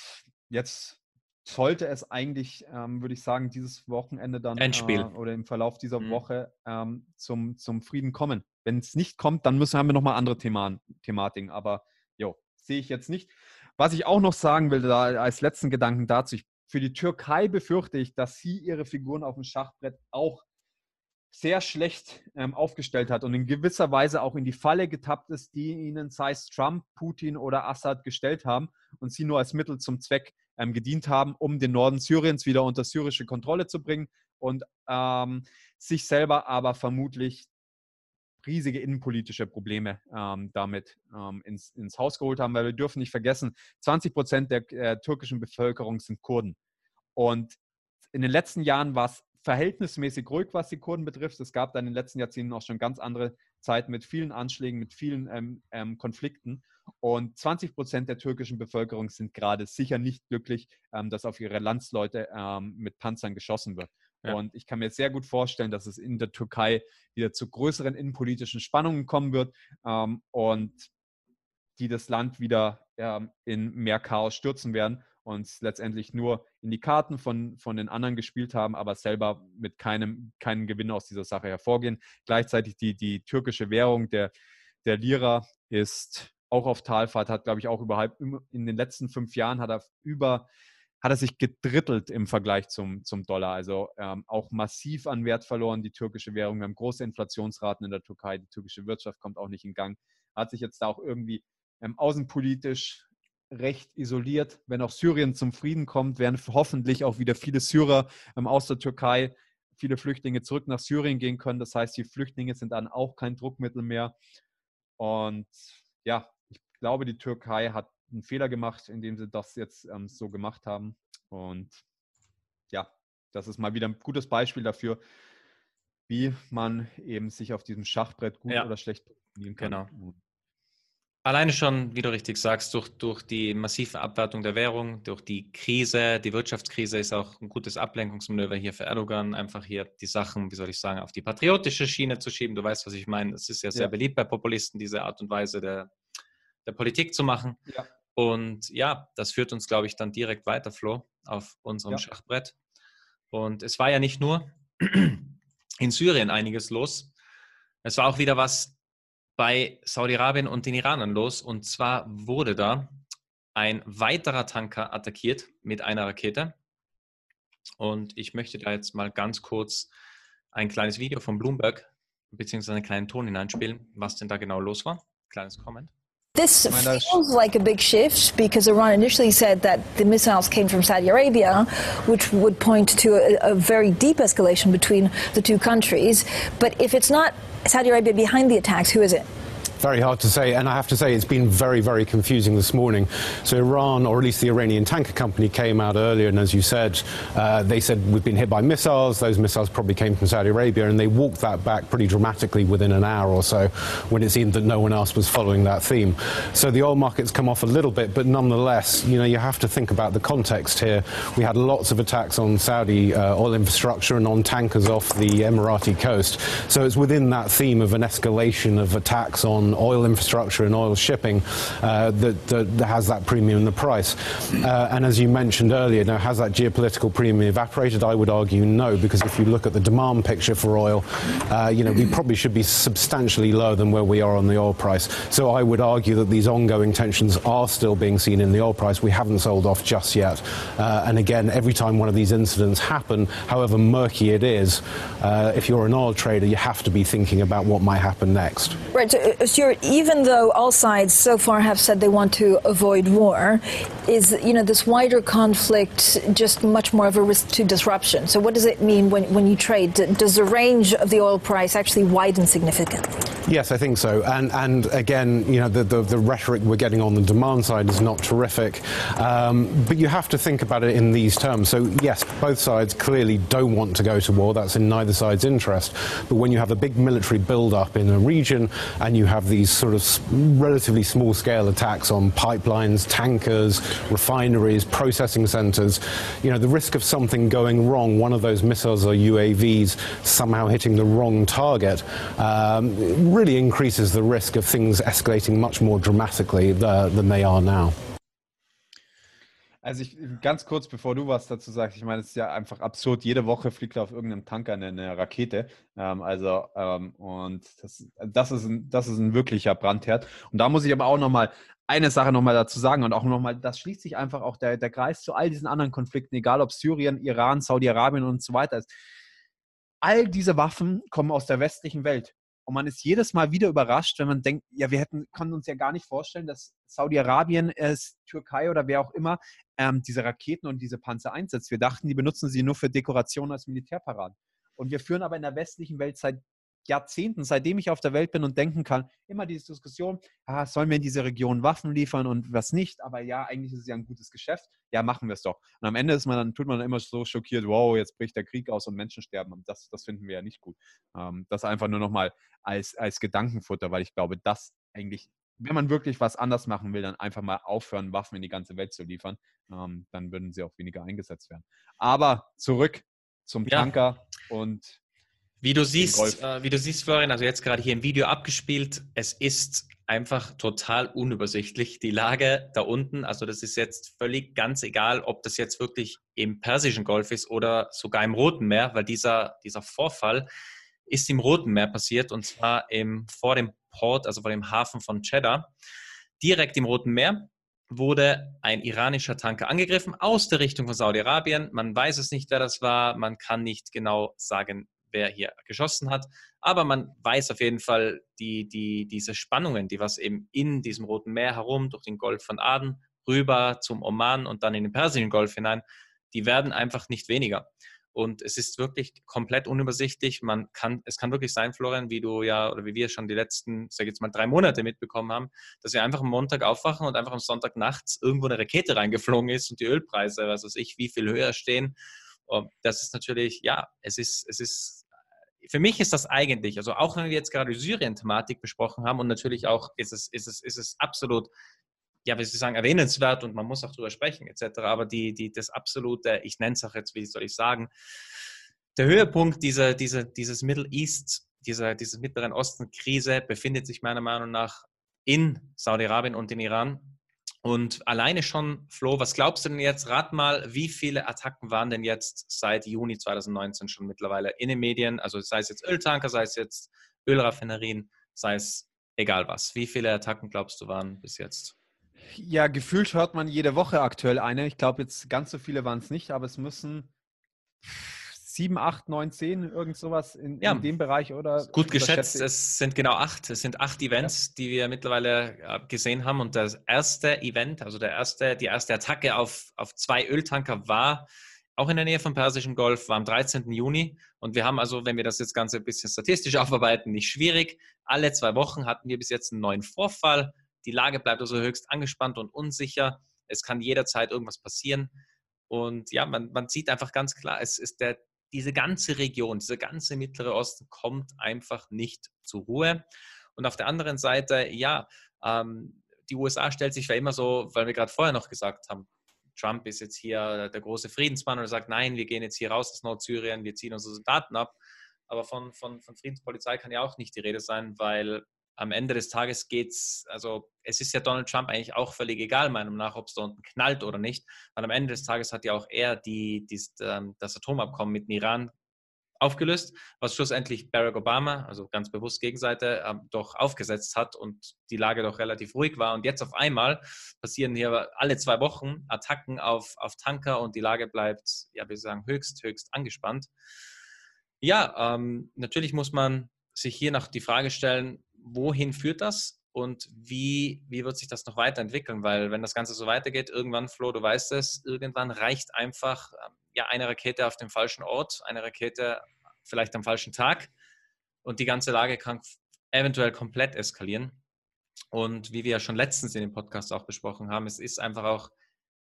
jetzt sollte es eigentlich, ähm, würde ich sagen, dieses Wochenende dann Endspiel. Äh, oder im Verlauf dieser mhm. Woche ähm, zum, zum Frieden kommen. Wenn es nicht kommt, dann müssen, haben wir nochmal andere Themen, Thematiken. Aber jo, sehe ich jetzt nicht. Was ich auch noch sagen will, da als letzten Gedanken dazu, ich, für die Türkei befürchte ich, dass sie ihre Figuren auf dem Schachbrett auch sehr schlecht ähm, aufgestellt hat und in gewisser Weise auch in die Falle getappt ist, die ihnen, sei es Trump, Putin oder Assad, gestellt haben und sie nur als Mittel zum Zweck ähm, gedient haben, um den Norden Syriens wieder unter syrische Kontrolle zu bringen und ähm, sich selber aber vermutlich riesige innenpolitische Probleme ähm, damit ähm, ins, ins Haus geholt haben, weil wir dürfen nicht vergessen, 20 Prozent der äh, türkischen Bevölkerung sind Kurden. Und in den letzten Jahren war es verhältnismäßig ruhig, was die Kurden betrifft. Es gab dann in den letzten Jahrzehnten auch schon ganz andere Zeiten mit vielen Anschlägen, mit vielen ähm, ähm Konflikten. Und 20 Prozent der türkischen Bevölkerung sind gerade sicher nicht glücklich, ähm, dass auf ihre Landsleute ähm, mit Panzern geschossen wird. Ja. Und ich kann mir sehr gut vorstellen, dass es in der Türkei wieder zu größeren innenpolitischen Spannungen kommen wird. Ähm, und die das Land wieder ähm, in mehr Chaos stürzen werden und letztendlich nur in die Karten von, von den anderen gespielt haben, aber selber mit keinem, keinem Gewinn aus dieser Sache hervorgehen. Gleichzeitig die, die türkische Währung, der, der Lira, ist auch auf Talfahrt, hat, glaube ich, auch überhaupt in den letzten fünf Jahren hat er über hat er sich gedrittelt im Vergleich zum, zum Dollar. Also ähm, auch massiv an Wert verloren, die türkische Währung. Wir haben große Inflationsraten in der Türkei. Die türkische Wirtschaft kommt auch nicht in Gang. Hat sich jetzt da auch irgendwie ähm, außenpolitisch recht isoliert. Wenn auch Syrien zum Frieden kommt, werden hoffentlich auch wieder viele Syrer ähm, aus der Türkei, viele Flüchtlinge zurück nach Syrien gehen können. Das heißt, die Flüchtlinge sind dann auch kein Druckmittel mehr. Und ja, ich glaube, die Türkei hat einen Fehler gemacht, indem sie das jetzt ähm, so gemacht haben. Und ja, das ist mal wieder ein gutes Beispiel dafür, wie man eben sich auf diesem Schachbrett gut ja. oder schlecht positionieren kann. Genau. Alleine schon, wie du richtig sagst, durch, durch die massive Abwertung der Währung, durch die Krise, die Wirtschaftskrise ist auch ein gutes Ablenkungsmanöver hier für Erdogan, einfach hier die Sachen, wie soll ich sagen, auf die patriotische Schiene zu schieben. Du weißt, was ich meine. Es ist ja sehr ja. beliebt bei Populisten, diese Art und Weise der, der Politik zu machen. Ja. Und ja, das führt uns, glaube ich, dann direkt weiter, Flo, auf unserem ja. Schachbrett. Und es war ja nicht nur in Syrien einiges los. Es war auch wieder was bei Saudi-Arabien und den Iranern los. Und zwar wurde da ein weiterer Tanker attackiert mit einer Rakete. Und ich möchte da jetzt mal ganz kurz ein kleines Video von Bloomberg beziehungsweise einen kleinen Ton hineinspielen, was denn da genau los war. Kleines Comment. This feels like a big shift because Iran initially said that the missiles came from Saudi Arabia, which would point to a, a, very deep escalation between the two countries. But if it's not Saudi Arabia behind the attacks, who is it? Very hard to say, and I have to say it's been very, very confusing this morning. So Iran, or at least the Iranian tanker company, came out earlier, and as you said, uh, they said we've been hit by missiles. Those missiles probably came from Saudi Arabia, and they walked that back pretty dramatically within an hour or so, when it seemed that no one else was following that theme. So the oil markets come off a little bit, but nonetheless, you know, you have to think about the context here. We had lots of attacks on Saudi uh, oil infrastructure and on tankers off the Emirati coast. So it's within that theme of an escalation of attacks on oil infrastructure and oil shipping uh, that, that, has that premium in the price. Uh, and as you mentioned earlier, now has that geopolitical premium evaporated? I would argue no, because if you look at the demand picture for oil, uh, you know we probably should be substantially lower than where we are on the oil price. So I would argue that these ongoing tensions are still being seen in the oil price. We haven't sold off just yet. Uh, and again, every time one of these incidents happen, however murky it is, uh, if you're an oil trader, you have to be thinking about what might happen next. Right. So, uh, Even though all sides so far have said they want to avoid war, is you know this wider conflict just much more of a risk to disruption? So what does it mean when, when you trade? Does the range of the oil price actually widen significantly? Yes, I think so. And and again, you know, the, the, the rhetoric we're getting on the demand side is not terrific. Um, but you have to think about it in these terms. So yes, both sides clearly don't want to go to war. That's in neither side's interest. But when you have a big military build-up in a region and you have these sort of relatively small-scale attacks on pipelines, tankers, refineries, processing centres, you know, the risk of something going wrong, one of those missiles or UAVs somehow hitting the wrong target. Um, really increases the risk of things escalating much more dramatically uh, than they are now. Also ich ganz kurz, bevor du was dazu sagst, ich meine, es ist ja einfach absurd. Jede Woche fliegt auf irgendeinem Tanker eine, eine Rakete. Ähm, also ähm, und das, das, ist ein, das ist ein wirklicher Brandherd. Und da muss ich aber auch nochmal eine Sache nochmal dazu sagen und auch nochmal, das schließt sich einfach auch der, der Kreis zu all diesen anderen Konflikten, egal ob Syrien, Iran, Saudi-Arabien und so weiter ist. All diese Waffen kommen aus der westlichen Welt. Und man ist jedes Mal wieder überrascht, wenn man denkt, ja, wir hätten, konnten uns ja gar nicht vorstellen, dass Saudi-Arabien, Türkei oder wer auch immer ähm, diese Raketen und diese Panzer einsetzt. Wir dachten, die benutzen sie nur für Dekoration als Militärparaden. Und wir führen aber in der westlichen Welt seit Jahrzehnten, seitdem ich auf der Welt bin und denken kann, immer diese Diskussion, ah, sollen wir in diese Region Waffen liefern und was nicht, aber ja, eigentlich ist es ja ein gutes Geschäft, ja, machen wir es doch. Und am Ende ist man dann, tut man dann immer so schockiert, wow, jetzt bricht der Krieg aus und Menschen sterben und das, das finden wir ja nicht gut. Ähm, das einfach nur nochmal als, als Gedankenfutter, weil ich glaube, das eigentlich, wenn man wirklich was anders machen will, dann einfach mal aufhören, Waffen in die ganze Welt zu liefern, ähm, dann würden sie auch weniger eingesetzt werden. Aber zurück zum Tanker ja. und wie du siehst, äh, wie du siehst, Florian, also jetzt gerade hier im Video abgespielt, es ist einfach total unübersichtlich. Die Lage da unten, also das ist jetzt völlig ganz egal, ob das jetzt wirklich im Persischen Golf ist oder sogar im Roten Meer, weil dieser, dieser Vorfall ist im Roten Meer passiert und zwar im, vor dem Port, also vor dem Hafen von Cheddar. Direkt im Roten Meer wurde ein iranischer Tanker angegriffen aus der Richtung von Saudi-Arabien. Man weiß es nicht, wer das war. Man kann nicht genau sagen, wer hier geschossen hat. Aber man weiß auf jeden Fall, die, die, diese Spannungen, die was eben in diesem Roten Meer herum, durch den Golf von Aden, rüber zum Oman und dann in den Persischen Golf hinein, die werden einfach nicht weniger. Und es ist wirklich komplett unübersichtlich. Man kann, es kann wirklich sein, Florian, wie du ja oder wie wir schon die letzten, sag jetzt mal, drei Monate mitbekommen haben, dass wir einfach am Montag aufwachen und einfach am Sonntag nachts irgendwo eine Rakete reingeflogen ist und die Ölpreise, was weiß ich, wie viel höher stehen. Das ist natürlich, ja, es ist, es ist für mich ist das eigentlich, also auch wenn wir jetzt gerade die Syrien-Thematik besprochen haben und natürlich auch ist es, ist es, ist es absolut, ja, wie ich sagen, erwähnenswert und man muss auch drüber sprechen etc. Aber die, die, das absolute, ich nenne es auch jetzt, wie soll ich sagen, der Höhepunkt dieser, dieser, dieses Middle East, dieser, dieses Mittleren Osten-Krise befindet sich meiner Meinung nach in Saudi-Arabien und in Iran. Und alleine schon, Flo, was glaubst du denn jetzt? Rat mal, wie viele Attacken waren denn jetzt seit Juni 2019 schon mittlerweile in den Medien? Also sei es jetzt Öltanker, sei es jetzt Ölraffinerien, sei es egal was. Wie viele Attacken glaubst du waren bis jetzt? Ja, gefühlt hört man jede Woche aktuell eine. Ich glaube, jetzt ganz so viele waren es nicht, aber es müssen sieben, acht, neun, zehn, irgend sowas in, ja. in dem Bereich oder? Gut geschätzt, es sind genau acht. Es sind acht Events, ja. die wir mittlerweile äh, gesehen haben. Und das erste Event, also der erste, die erste Attacke auf, auf zwei Öltanker war auch in der Nähe vom Persischen Golf, war am 13. Juni. Und wir haben also, wenn wir das jetzt Ganze ein bisschen statistisch aufarbeiten, nicht schwierig. Alle zwei Wochen hatten wir bis jetzt einen neuen Vorfall. Die Lage bleibt also höchst angespannt und unsicher. Es kann jederzeit irgendwas passieren. Und ja, man, man sieht einfach ganz klar, es ist der, diese ganze Region, dieser ganze Mittlere Osten kommt einfach nicht zur Ruhe. Und auf der anderen Seite, ja, ähm, die USA stellt sich ja immer so, weil wir gerade vorher noch gesagt haben, Trump ist jetzt hier der große Friedensmann und sagt, nein, wir gehen jetzt hier raus aus Nordsyrien, wir ziehen unsere Soldaten ab. Aber von, von, von Friedenspolizei kann ja auch nicht die Rede sein, weil am Ende des Tages geht es, also es ist ja Donald Trump eigentlich auch völlig egal, meinem nach, ob es da unten knallt oder nicht. Weil am Ende des Tages hat ja auch er die, die, ähm, das Atomabkommen mit dem Iran aufgelöst, was schlussendlich Barack Obama, also ganz bewusst Gegenseite, ähm, doch aufgesetzt hat und die Lage doch relativ ruhig war. Und jetzt auf einmal passieren hier alle zwei Wochen Attacken auf, auf Tanker und die Lage bleibt, ja, wir sagen, höchst, höchst angespannt. Ja, ähm, natürlich muss man sich hier noch die Frage stellen, wohin führt das und wie, wie wird sich das noch weiterentwickeln? Weil wenn das Ganze so weitergeht, irgendwann, Flo, du weißt es, irgendwann reicht einfach ähm, ja, eine Rakete auf dem falschen Ort, eine Rakete vielleicht am falschen Tag und die ganze Lage kann eventuell komplett eskalieren. Und wie wir ja schon letztens in dem Podcast auch besprochen haben, es ist einfach auch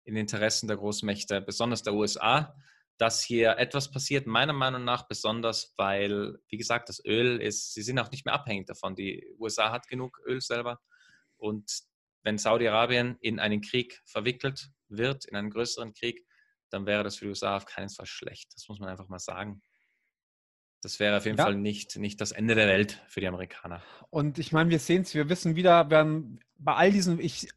in den Interessen der Großmächte, besonders der USA, dass hier etwas passiert, meiner Meinung nach besonders, weil, wie gesagt, das Öl ist, sie sind auch nicht mehr abhängig davon. Die USA hat genug Öl selber. Und wenn Saudi-Arabien in einen Krieg verwickelt wird, in einen größeren Krieg, dann wäre das für die USA auf keinen Fall schlecht. Das muss man einfach mal sagen. Das wäre auf jeden ja. Fall nicht, nicht das Ende der Welt für die Amerikaner. Und ich meine, wir sehen es, wir wissen wieder, wir haben bei all diesen, ich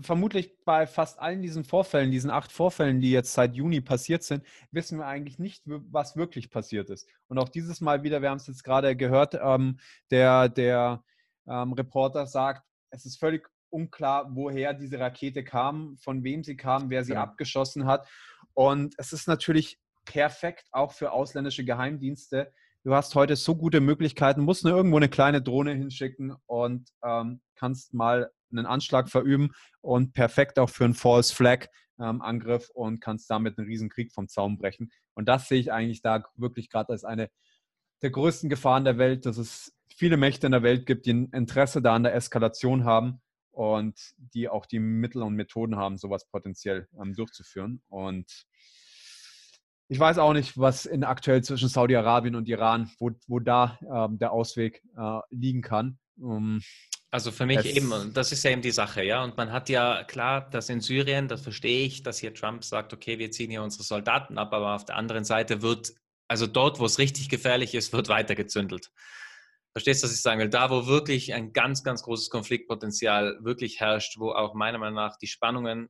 vermutlich bei fast allen diesen Vorfällen, diesen acht Vorfällen, die jetzt seit Juni passiert sind, wissen wir eigentlich nicht, was wirklich passiert ist. Und auch dieses Mal wieder, wir haben es jetzt gerade gehört, ähm, der, der ähm, Reporter sagt, es ist völlig unklar, woher diese Rakete kam, von wem sie kam, wer sie ja. abgeschossen hat. Und es ist natürlich perfekt auch für ausländische Geheimdienste. Du hast heute so gute Möglichkeiten, musst nur irgendwo eine kleine Drohne hinschicken und ähm, kannst mal einen Anschlag verüben und perfekt auch für einen False Flag ähm, Angriff und kannst damit einen riesen Krieg vom Zaun brechen. Und das sehe ich eigentlich da wirklich gerade als eine der größten Gefahren der Welt, dass es viele Mächte in der Welt gibt, die ein Interesse da an der Eskalation haben und die auch die Mittel und Methoden haben, sowas potenziell ähm, durchzuführen. Und ich weiß auch nicht, was in aktuell zwischen Saudi-Arabien und Iran, wo, wo da ähm, der Ausweg äh, liegen kann. Um, ähm, also für mich eben, das ist ja eben die Sache, ja. Und man hat ja klar, dass in Syrien, das verstehe ich, dass hier Trump sagt, okay, wir ziehen hier unsere Soldaten ab, aber auf der anderen Seite wird, also dort, wo es richtig gefährlich ist, wird weiter gezündelt. Verstehst du, was ich sagen will? Da, wo wirklich ein ganz, ganz großes Konfliktpotenzial wirklich herrscht, wo auch meiner Meinung nach die Spannungen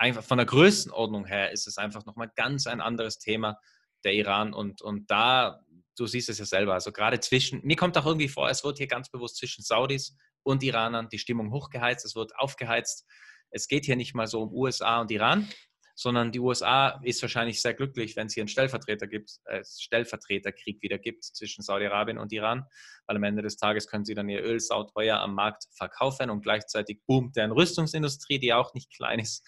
einfach von der Größenordnung her ist es einfach nochmal ganz ein anderes Thema, der Iran. Und, und da, du siehst es ja selber, also gerade zwischen, mir kommt auch irgendwie vor, es wird hier ganz bewusst zwischen Saudis und Iranern die Stimmung hochgeheizt, es wird aufgeheizt. Es geht hier nicht mal so um USA und Iran, sondern die USA ist wahrscheinlich sehr glücklich, wenn es hier einen Stellvertreter gibt, äh, Stellvertreterkrieg wieder gibt zwischen Saudi-Arabien und Iran, weil am Ende des Tages können sie dann ihr Öl sauteuer am Markt verkaufen und gleichzeitig boomt deren Rüstungsindustrie, die auch nicht klein ist.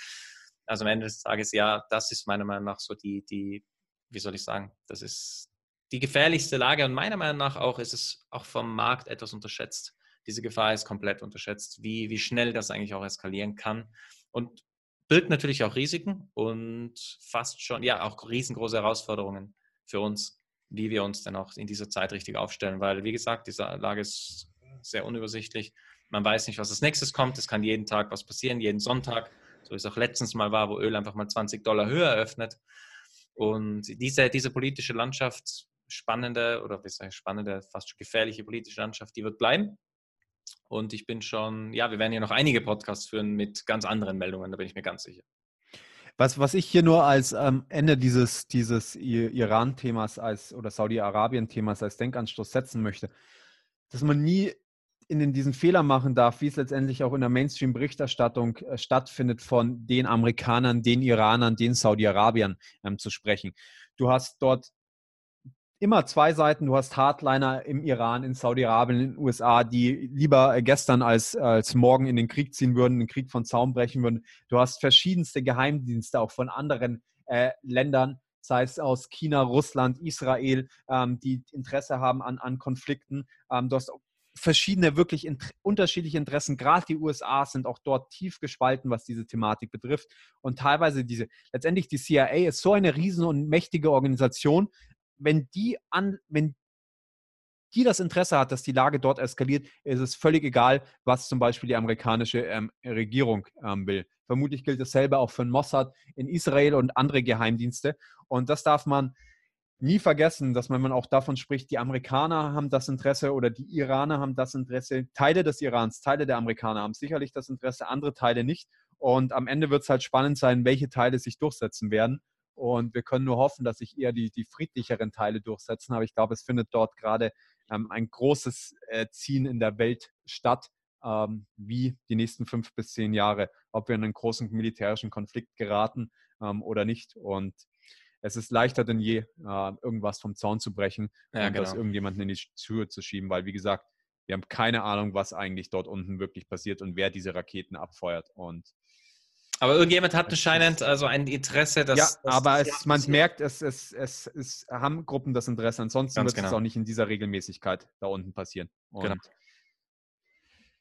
Also am Ende des Tages, ja, das ist meiner Meinung nach so die, die, wie soll ich sagen, das ist die gefährlichste Lage und meiner Meinung nach auch ist es auch vom Markt etwas unterschätzt. Diese Gefahr ist komplett unterschätzt, wie, wie schnell das eigentlich auch eskalieren kann. Und birgt natürlich auch Risiken und fast schon, ja, auch riesengroße Herausforderungen für uns, wie wir uns dann auch in dieser Zeit richtig aufstellen, weil, wie gesagt, diese Lage ist sehr unübersichtlich. Man weiß nicht, was als nächstes kommt. Es kann jeden Tag was passieren, jeden Sonntag, wie es auch letztens mal war, wo Öl einfach mal 20 Dollar höher eröffnet. Und diese, diese politische Landschaft, spannende oder wie sage ich, spannende, fast schon gefährliche politische Landschaft, die wird bleiben. Und ich bin schon, ja, wir werden hier noch einige Podcasts führen mit ganz anderen Meldungen, da bin ich mir ganz sicher. Was, was ich hier nur als ähm, Ende dieses, dieses Iran-Themas als oder Saudi-Arabien-Themas als Denkanstoß setzen möchte, dass man nie in diesen Fehler machen darf, wie es letztendlich auch in der Mainstream-Berichterstattung äh, stattfindet, von den Amerikanern, den Iranern, den Saudi-Arabiern ähm, zu sprechen. Du hast dort immer zwei Seiten. Du hast Hardliner im Iran, in Saudi-Arabien, in den USA, die lieber äh, gestern als, als morgen in den Krieg ziehen würden, den Krieg von Zaum brechen würden. Du hast verschiedenste Geheimdienste auch von anderen äh, Ländern, sei es aus China, Russland, Israel, ähm, die Interesse haben an, an Konflikten. Ähm, du hast verschiedene, wirklich int unterschiedliche Interessen. Gerade die USA sind auch dort tief gespalten, was diese Thematik betrifft. Und teilweise diese, letztendlich die CIA ist so eine riesen und mächtige Organisation, wenn die an, wenn die das Interesse hat, dass die Lage dort eskaliert, ist es völlig egal, was zum Beispiel die amerikanische ähm, Regierung ähm, will. Vermutlich gilt dasselbe auch für Mossad in Israel und andere Geheimdienste. Und das darf man nie vergessen, dass man, auch davon spricht, die Amerikaner haben das Interesse oder die Iraner haben das Interesse. Teile des Irans, Teile der Amerikaner haben sicherlich das Interesse, andere Teile nicht. Und am Ende wird es halt spannend sein, welche Teile sich durchsetzen werden. Und wir können nur hoffen, dass sich eher die, die friedlicheren Teile durchsetzen. Aber ich glaube, es findet dort gerade ähm, ein großes äh, Ziehen in der Welt statt, ähm, wie die nächsten fünf bis zehn Jahre, ob wir in einen großen militärischen Konflikt geraten ähm, oder nicht. Und es ist leichter denn je, äh, irgendwas vom Zaun zu brechen ja, und genau. das irgendjemanden in die Schuhe zu schieben, weil, wie gesagt, wir haben keine Ahnung, was eigentlich dort unten wirklich passiert und wer diese Raketen abfeuert. Und aber irgendjemand hat anscheinend also ein Interesse, dass. Ja, dass aber das es, man merkt, es, es, es, es haben Gruppen das Interesse. Ansonsten Ganz wird genau. es auch nicht in dieser Regelmäßigkeit da unten passieren. Und genau.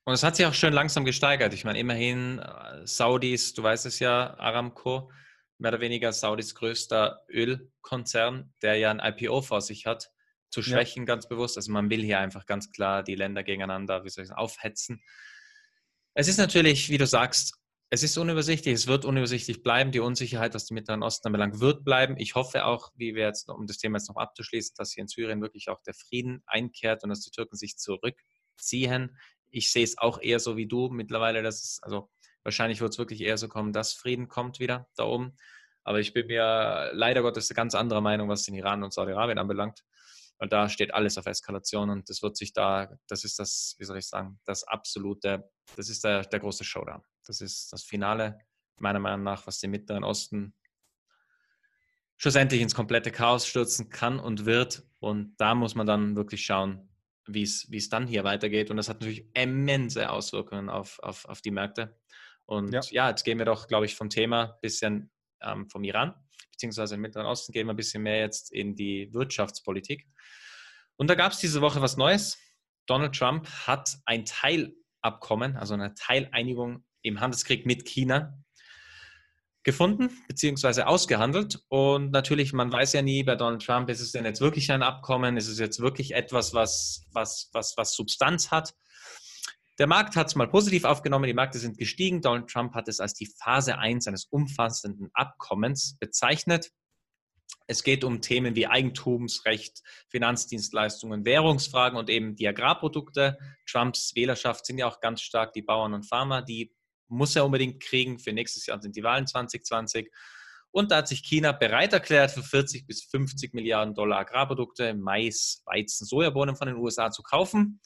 Und es hat sich auch schön langsam gesteigert. Ich meine, immerhin äh, Saudis, du weißt es ja, Aramco, mehr oder weniger Saudis größter Ölkonzern, der ja ein IPO vor sich hat, zu schwächen, ja. ganz bewusst. Also man will hier einfach ganz klar die Länder gegeneinander, wie soll ich sagen, aufhetzen. Es ist natürlich, wie du sagst, es ist unübersichtlich, es wird unübersichtlich bleiben. Die Unsicherheit, was den Mittleren Osten anbelangt, wird bleiben. Ich hoffe auch, wie wir jetzt, um das Thema jetzt noch abzuschließen, dass hier in Syrien wirklich auch der Frieden einkehrt und dass die Türken sich zurückziehen. Ich sehe es auch eher so wie du mittlerweile, dass es, also wahrscheinlich wird es wirklich eher so kommen, dass Frieden kommt wieder da oben. Aber ich bin mir leider Gottes eine ganz andere Meinung, was den Iran und Saudi-Arabien anbelangt. Und da steht alles auf Eskalation und das wird sich da, das ist das, wie soll ich sagen, das absolute, das ist der, der große Showdown. Das ist das Finale, meiner Meinung nach, was den Mittleren Osten schlussendlich ins komplette Chaos stürzen kann und wird. Und da muss man dann wirklich schauen, wie es, wie es dann hier weitergeht. Und das hat natürlich immense Auswirkungen auf, auf, auf die Märkte. Und ja. ja jetzt gehen wir doch, glaube ich, vom Thema ein bisschen ähm, vom Iran, beziehungsweise im Mittleren Osten gehen wir ein bisschen mehr jetzt in die Wirtschaftspolitik. Und da gab es diese Woche was Neues. Donald Trump hat ein Teilabkommen, also eine Teileinigung im Handelskrieg mit China gefunden bzw. ausgehandelt. Und natürlich, man weiß ja nie bei Donald Trump, ist es denn jetzt wirklich ein Abkommen? Ist es jetzt wirklich etwas, was, was, was, was Substanz hat? Der Markt hat es mal positiv aufgenommen, die Märkte sind gestiegen. Donald Trump hat es als die Phase 1 eines umfassenden Abkommens bezeichnet. Es geht um Themen wie Eigentumsrecht, Finanzdienstleistungen, Währungsfragen und eben die Agrarprodukte. Trumps Wählerschaft sind ja auch ganz stark die Bauern und Farmer. Die muss er unbedingt kriegen. Für nächstes Jahr sind die Wahlen 2020. Und da hat sich China bereit erklärt, für 40 bis 50 Milliarden Dollar Agrarprodukte, Mais, Weizen, Sojabohnen von den USA zu kaufen.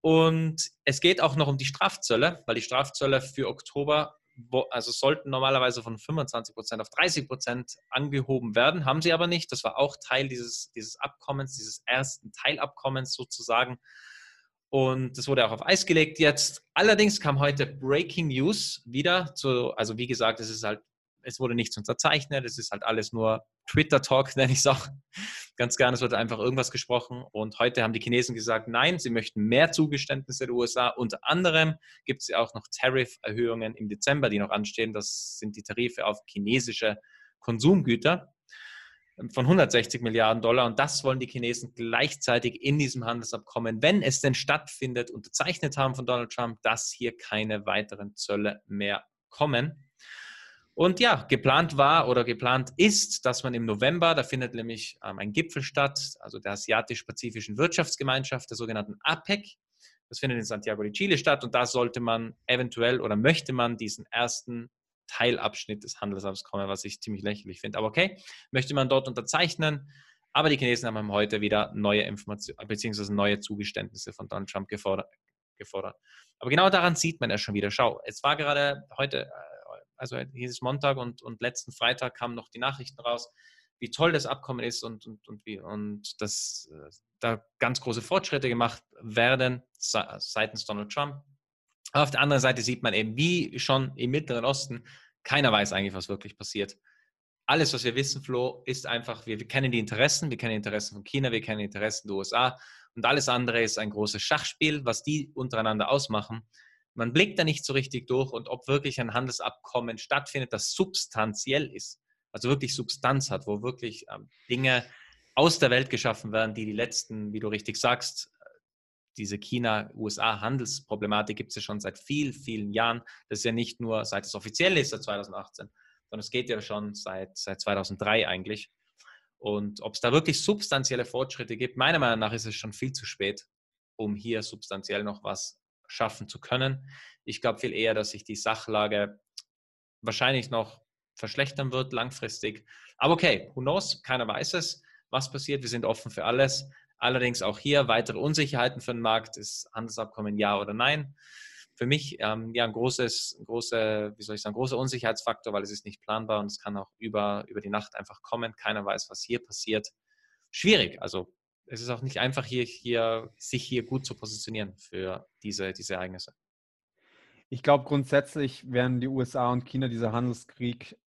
Und es geht auch noch um die Strafzölle, weil die Strafzölle für Oktober also sollten normalerweise von 25 Prozent auf 30 Prozent angehoben werden, haben sie aber nicht. Das war auch Teil dieses, dieses Abkommens, dieses ersten Teilabkommens sozusagen. Und das wurde auch auf Eis gelegt jetzt. Allerdings kam heute Breaking News wieder zu, also wie gesagt, es ist halt es wurde nichts unterzeichnet, es ist halt alles nur Twitter-Talk, nenne ich es auch ganz gerne. Es wurde einfach irgendwas gesprochen. Und heute haben die Chinesen gesagt, nein, sie möchten mehr Zugeständnisse der USA. Unter anderem gibt es ja auch noch Tarifferhöhungen im Dezember, die noch anstehen. Das sind die Tarife auf chinesische Konsumgüter von 160 Milliarden Dollar. Und das wollen die Chinesen gleichzeitig in diesem Handelsabkommen, wenn es denn stattfindet, unterzeichnet haben von Donald Trump, dass hier keine weiteren Zölle mehr kommen. Und ja, geplant war oder geplant ist, dass man im November, da findet nämlich ähm, ein Gipfel statt, also der Asiatisch-Pazifischen Wirtschaftsgemeinschaft, der sogenannten APEC. Das findet in Santiago de Chile statt und da sollte man eventuell oder möchte man diesen ersten Teilabschnitt des Handelsabkommens, was ich ziemlich lächerlich finde. Aber okay, möchte man dort unterzeichnen. Aber die Chinesen haben heute wieder neue Informationen bzw. neue Zugeständnisse von Donald Trump gefordert, gefordert. Aber genau daran sieht man ja schon wieder. Schau, es war gerade heute äh, also hieß es Montag und, und letzten Freitag kamen noch die Nachrichten raus, wie toll das Abkommen ist und, und, und, wie, und dass äh, da ganz große Fortschritte gemacht werden seitens Donald Trump. auf der anderen Seite sieht man eben, wie schon im Mittleren Osten, keiner weiß eigentlich, was wirklich passiert. Alles, was wir wissen, Flo, ist einfach, wir, wir kennen die Interessen, wir kennen die Interessen von China, wir kennen die Interessen der USA und alles andere ist ein großes Schachspiel, was die untereinander ausmachen man blickt da nicht so richtig durch und ob wirklich ein Handelsabkommen stattfindet, das substanziell ist, also wirklich Substanz hat, wo wirklich ähm, Dinge aus der Welt geschaffen werden, die die letzten, wie du richtig sagst, diese China-USA-Handelsproblematik gibt es ja schon seit vielen, vielen Jahren. Das ist ja nicht nur seit es offiziell ist, seit 2018, sondern es geht ja schon seit, seit 2003 eigentlich. Und ob es da wirklich substanzielle Fortschritte gibt, meiner Meinung nach ist es schon viel zu spät, um hier substanziell noch was schaffen zu können. Ich glaube viel eher, dass sich die Sachlage wahrscheinlich noch verschlechtern wird langfristig. Aber okay, who knows? Keiner weiß es, was passiert. Wir sind offen für alles. Allerdings auch hier weitere Unsicherheiten für den Markt. Ist Handelsabkommen ja oder nein? Für mich ähm, ja ein großes, große, wie soll ich sagen, großer Unsicherheitsfaktor, weil es ist nicht planbar und es kann auch über, über die Nacht einfach kommen. Keiner weiß, was hier passiert. Schwierig. Also es ist auch nicht einfach, hier, hier, sich hier gut zu positionieren für diese, diese Ereignisse. Ich glaube, grundsätzlich werden die USA und China, dieser Handelskrieg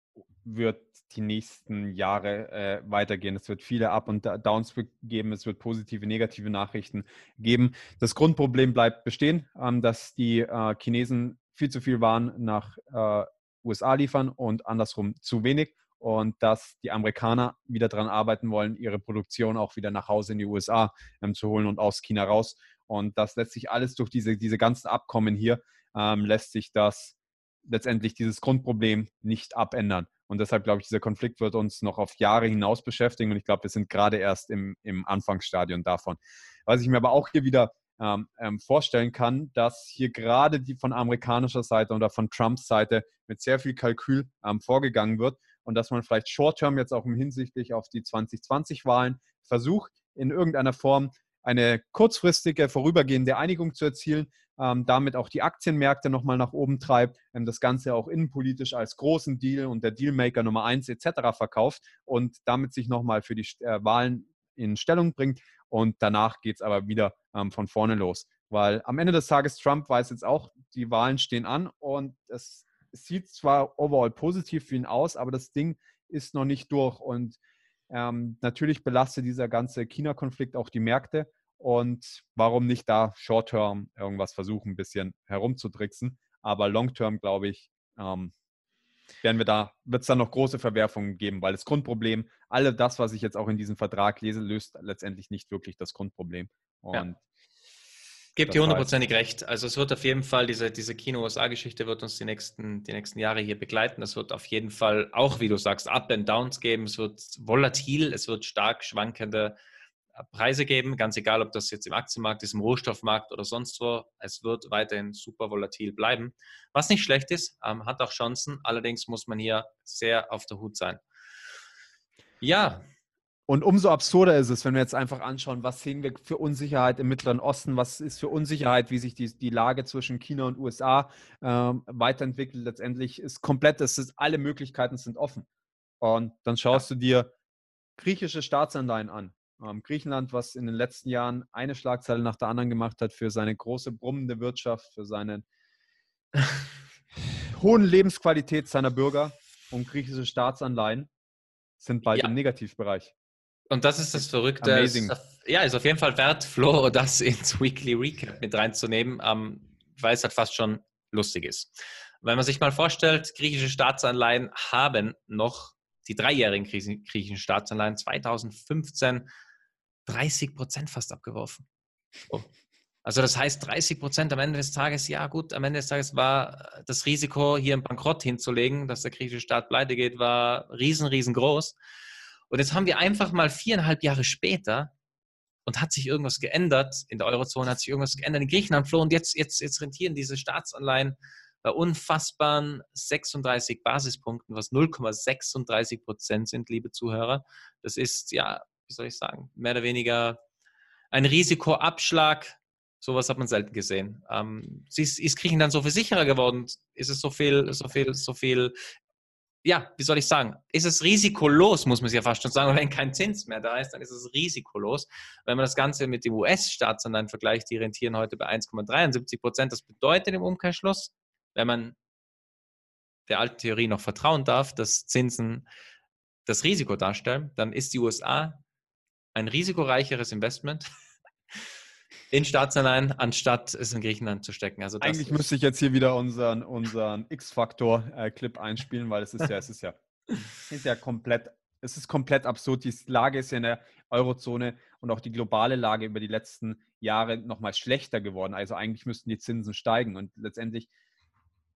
wird die nächsten Jahre äh, weitergehen. Es wird viele Up- und Downs geben, es wird positive, negative Nachrichten geben. Das Grundproblem bleibt bestehen, ähm, dass die äh, Chinesen viel zu viel Waren nach äh, USA liefern und andersrum zu wenig und dass die Amerikaner wieder daran arbeiten wollen, ihre Produktion auch wieder nach Hause in die USA ähm, zu holen und aus China raus. Und das lässt sich alles durch diese, diese ganzen Abkommen hier, ähm, lässt sich das letztendlich dieses Grundproblem nicht abändern. Und deshalb glaube ich, dieser Konflikt wird uns noch auf Jahre hinaus beschäftigen. Und ich glaube, wir sind gerade erst im, im Anfangsstadion davon. Was ich mir aber auch hier wieder ähm, ähm, vorstellen kann, dass hier gerade die von amerikanischer Seite oder von Trumps Seite mit sehr viel Kalkül ähm, vorgegangen wird und dass man vielleicht short-term jetzt auch hinsichtlich auf die 2020-Wahlen versucht, in irgendeiner Form eine kurzfristige, vorübergehende Einigung zu erzielen, ähm, damit auch die Aktienmärkte nochmal nach oben treibt, ähm, das Ganze auch innenpolitisch als großen Deal und der Dealmaker Nummer eins etc. verkauft und damit sich nochmal für die äh, Wahlen in Stellung bringt. Und danach geht es aber wieder ähm, von vorne los. Weil am Ende des Tages, Trump weiß jetzt auch, die Wahlen stehen an und es es sieht zwar overall positiv für ihn aus, aber das Ding ist noch nicht durch. Und ähm, natürlich belastet dieser ganze China-Konflikt auch die Märkte. Und warum nicht da short-term irgendwas versuchen, ein bisschen herumzudricksen. Aber long-term, glaube ich, ähm, werden wir da, wird es dann noch große Verwerfungen geben, weil das Grundproblem, alle das, was ich jetzt auch in diesem Vertrag lese, löst letztendlich nicht wirklich das Grundproblem. Und ja. Gebt dir hundertprozentig recht. Also es wird auf jeden Fall, diese, diese Kino-USA-Geschichte wird uns die nächsten, die nächsten Jahre hier begleiten. Es wird auf jeden Fall auch, wie du sagst, Up and Downs geben. Es wird volatil, es wird stark schwankende Preise geben, ganz egal, ob das jetzt im Aktienmarkt ist, im Rohstoffmarkt oder sonst wo. Es wird weiterhin super volatil bleiben. Was nicht schlecht ist, ähm, hat auch Chancen. Allerdings muss man hier sehr auf der Hut sein. Ja. Und umso absurder ist es, wenn wir jetzt einfach anschauen, was sehen wir für Unsicherheit im Mittleren Osten, was ist für Unsicherheit, wie sich die, die Lage zwischen China und USA ähm, weiterentwickelt. Letztendlich ist komplett, das ist, alle Möglichkeiten sind offen. Und dann schaust ja. du dir griechische Staatsanleihen an. Ähm, Griechenland, was in den letzten Jahren eine Schlagzeile nach der anderen gemacht hat für seine große brummende Wirtschaft, für seine hohen Lebensqualität seiner Bürger und griechische Staatsanleihen sind bald ja. im Negativbereich. Und das ist das Verrückte. Amazing. Ja, ist auf jeden Fall wert, Flo, das ins Weekly Recap mit reinzunehmen, ähm, weil es halt fast schon lustig ist. Wenn man sich mal vorstellt, griechische Staatsanleihen haben noch die dreijährigen griechischen Staatsanleihen 2015 30 Prozent fast abgeworfen. Oh. Also das heißt 30 Prozent am Ende des Tages, ja gut, am Ende des Tages war das Risiko, hier einen Bankrott hinzulegen, dass der griechische Staat pleite geht, war riesen, riesengroß. Und jetzt haben wir einfach mal viereinhalb Jahre später und hat sich irgendwas geändert in der Eurozone, hat sich irgendwas geändert in Griechenland, Flo, und jetzt, jetzt, jetzt rentieren diese Staatsanleihen bei unfassbaren 36 Basispunkten, was 0,36 Prozent sind, liebe Zuhörer. Das ist ja wie soll ich sagen, mehr oder weniger ein Risikoabschlag. Sowas hat man selten gesehen. Ähm, ist, ist Griechenland so viel sicherer geworden? Ist es so viel, so viel, so viel, ja, wie soll ich sagen? Ist es risikolos, muss man es ja fast schon sagen. Wenn kein Zins mehr da ist, dann ist es risikolos. Wenn man das Ganze mit dem US-Staatsanleihen vergleicht, die rentieren heute bei 1,73 Prozent. Das bedeutet im Umkehrschluss, wenn man der alten Theorie noch vertrauen darf, dass Zinsen das Risiko darstellen, dann ist die USA ein risikoreicheres Investment in Staatsanleihen, anstatt es in Griechenland zu stecken. Also Eigentlich müsste ich jetzt hier wieder unseren, unseren X-Faktor-Clip einspielen, weil es ist ja, es ist ja, ist ja komplett, es ist komplett absurd. Die Lage ist ja in der Eurozone und auch die globale Lage über die letzten Jahre nochmal schlechter geworden. Also eigentlich müssten die Zinsen steigen und letztendlich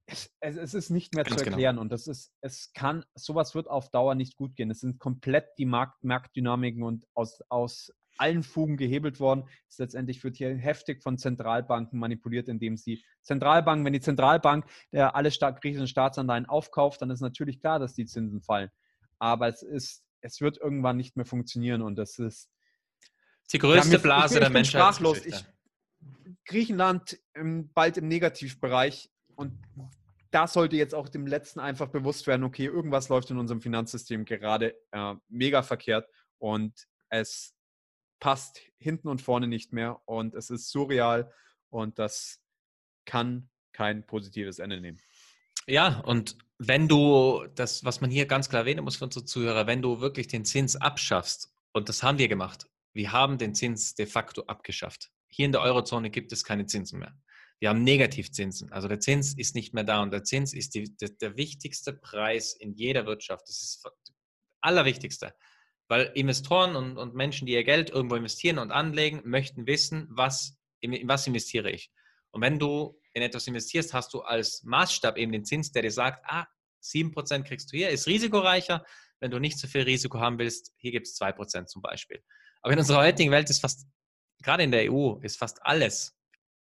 es, es, ist nicht mehr Ganz zu genau. erklären genau. und das ist, es kann, sowas wird auf Dauer nicht gut gehen. Es sind komplett die Markt, Marktdynamiken und aus, aus allen Fugen gehebelt worden. Es letztendlich wird hier heftig von Zentralbanken manipuliert, indem sie Zentralbanken, wenn die Zentralbank alle Staat, griechischen Staatsanleihen aufkauft, dann ist natürlich klar, dass die Zinsen fallen. Aber es ist, es wird irgendwann nicht mehr funktionieren und das ist die größte ja, Blase ich, ich, der Menschheit. Sprachlos. Ich, Griechenland im, bald im Negativbereich. Und da sollte jetzt auch dem Letzten einfach bewusst werden, okay, irgendwas läuft in unserem Finanzsystem gerade äh, mega verkehrt und es passt hinten und vorne nicht mehr und es ist surreal und das kann kein positives Ende nehmen. Ja, und wenn du das, was man hier ganz klar erwähnen muss für unsere Zuhörer, wenn du wirklich den Zins abschaffst, und das haben wir gemacht, wir haben den Zins de facto abgeschafft. Hier in der Eurozone gibt es keine Zinsen mehr. Wir haben Negativzinsen. Also der Zins ist nicht mehr da und der Zins ist die, der, der wichtigste Preis in jeder Wirtschaft. Das ist das Allerwichtigste. Weil Investoren und, und, Menschen, die ihr Geld irgendwo investieren und anlegen, möchten wissen, was, in was investiere ich. Und wenn du in etwas investierst, hast du als Maßstab eben den Zins, der dir sagt, ah, 7% kriegst du hier, ist risikoreicher. Wenn du nicht so viel Risiko haben willst, hier gibt es 2% zum Beispiel. Aber in unserer heutigen Welt ist fast, gerade in der EU, ist fast alles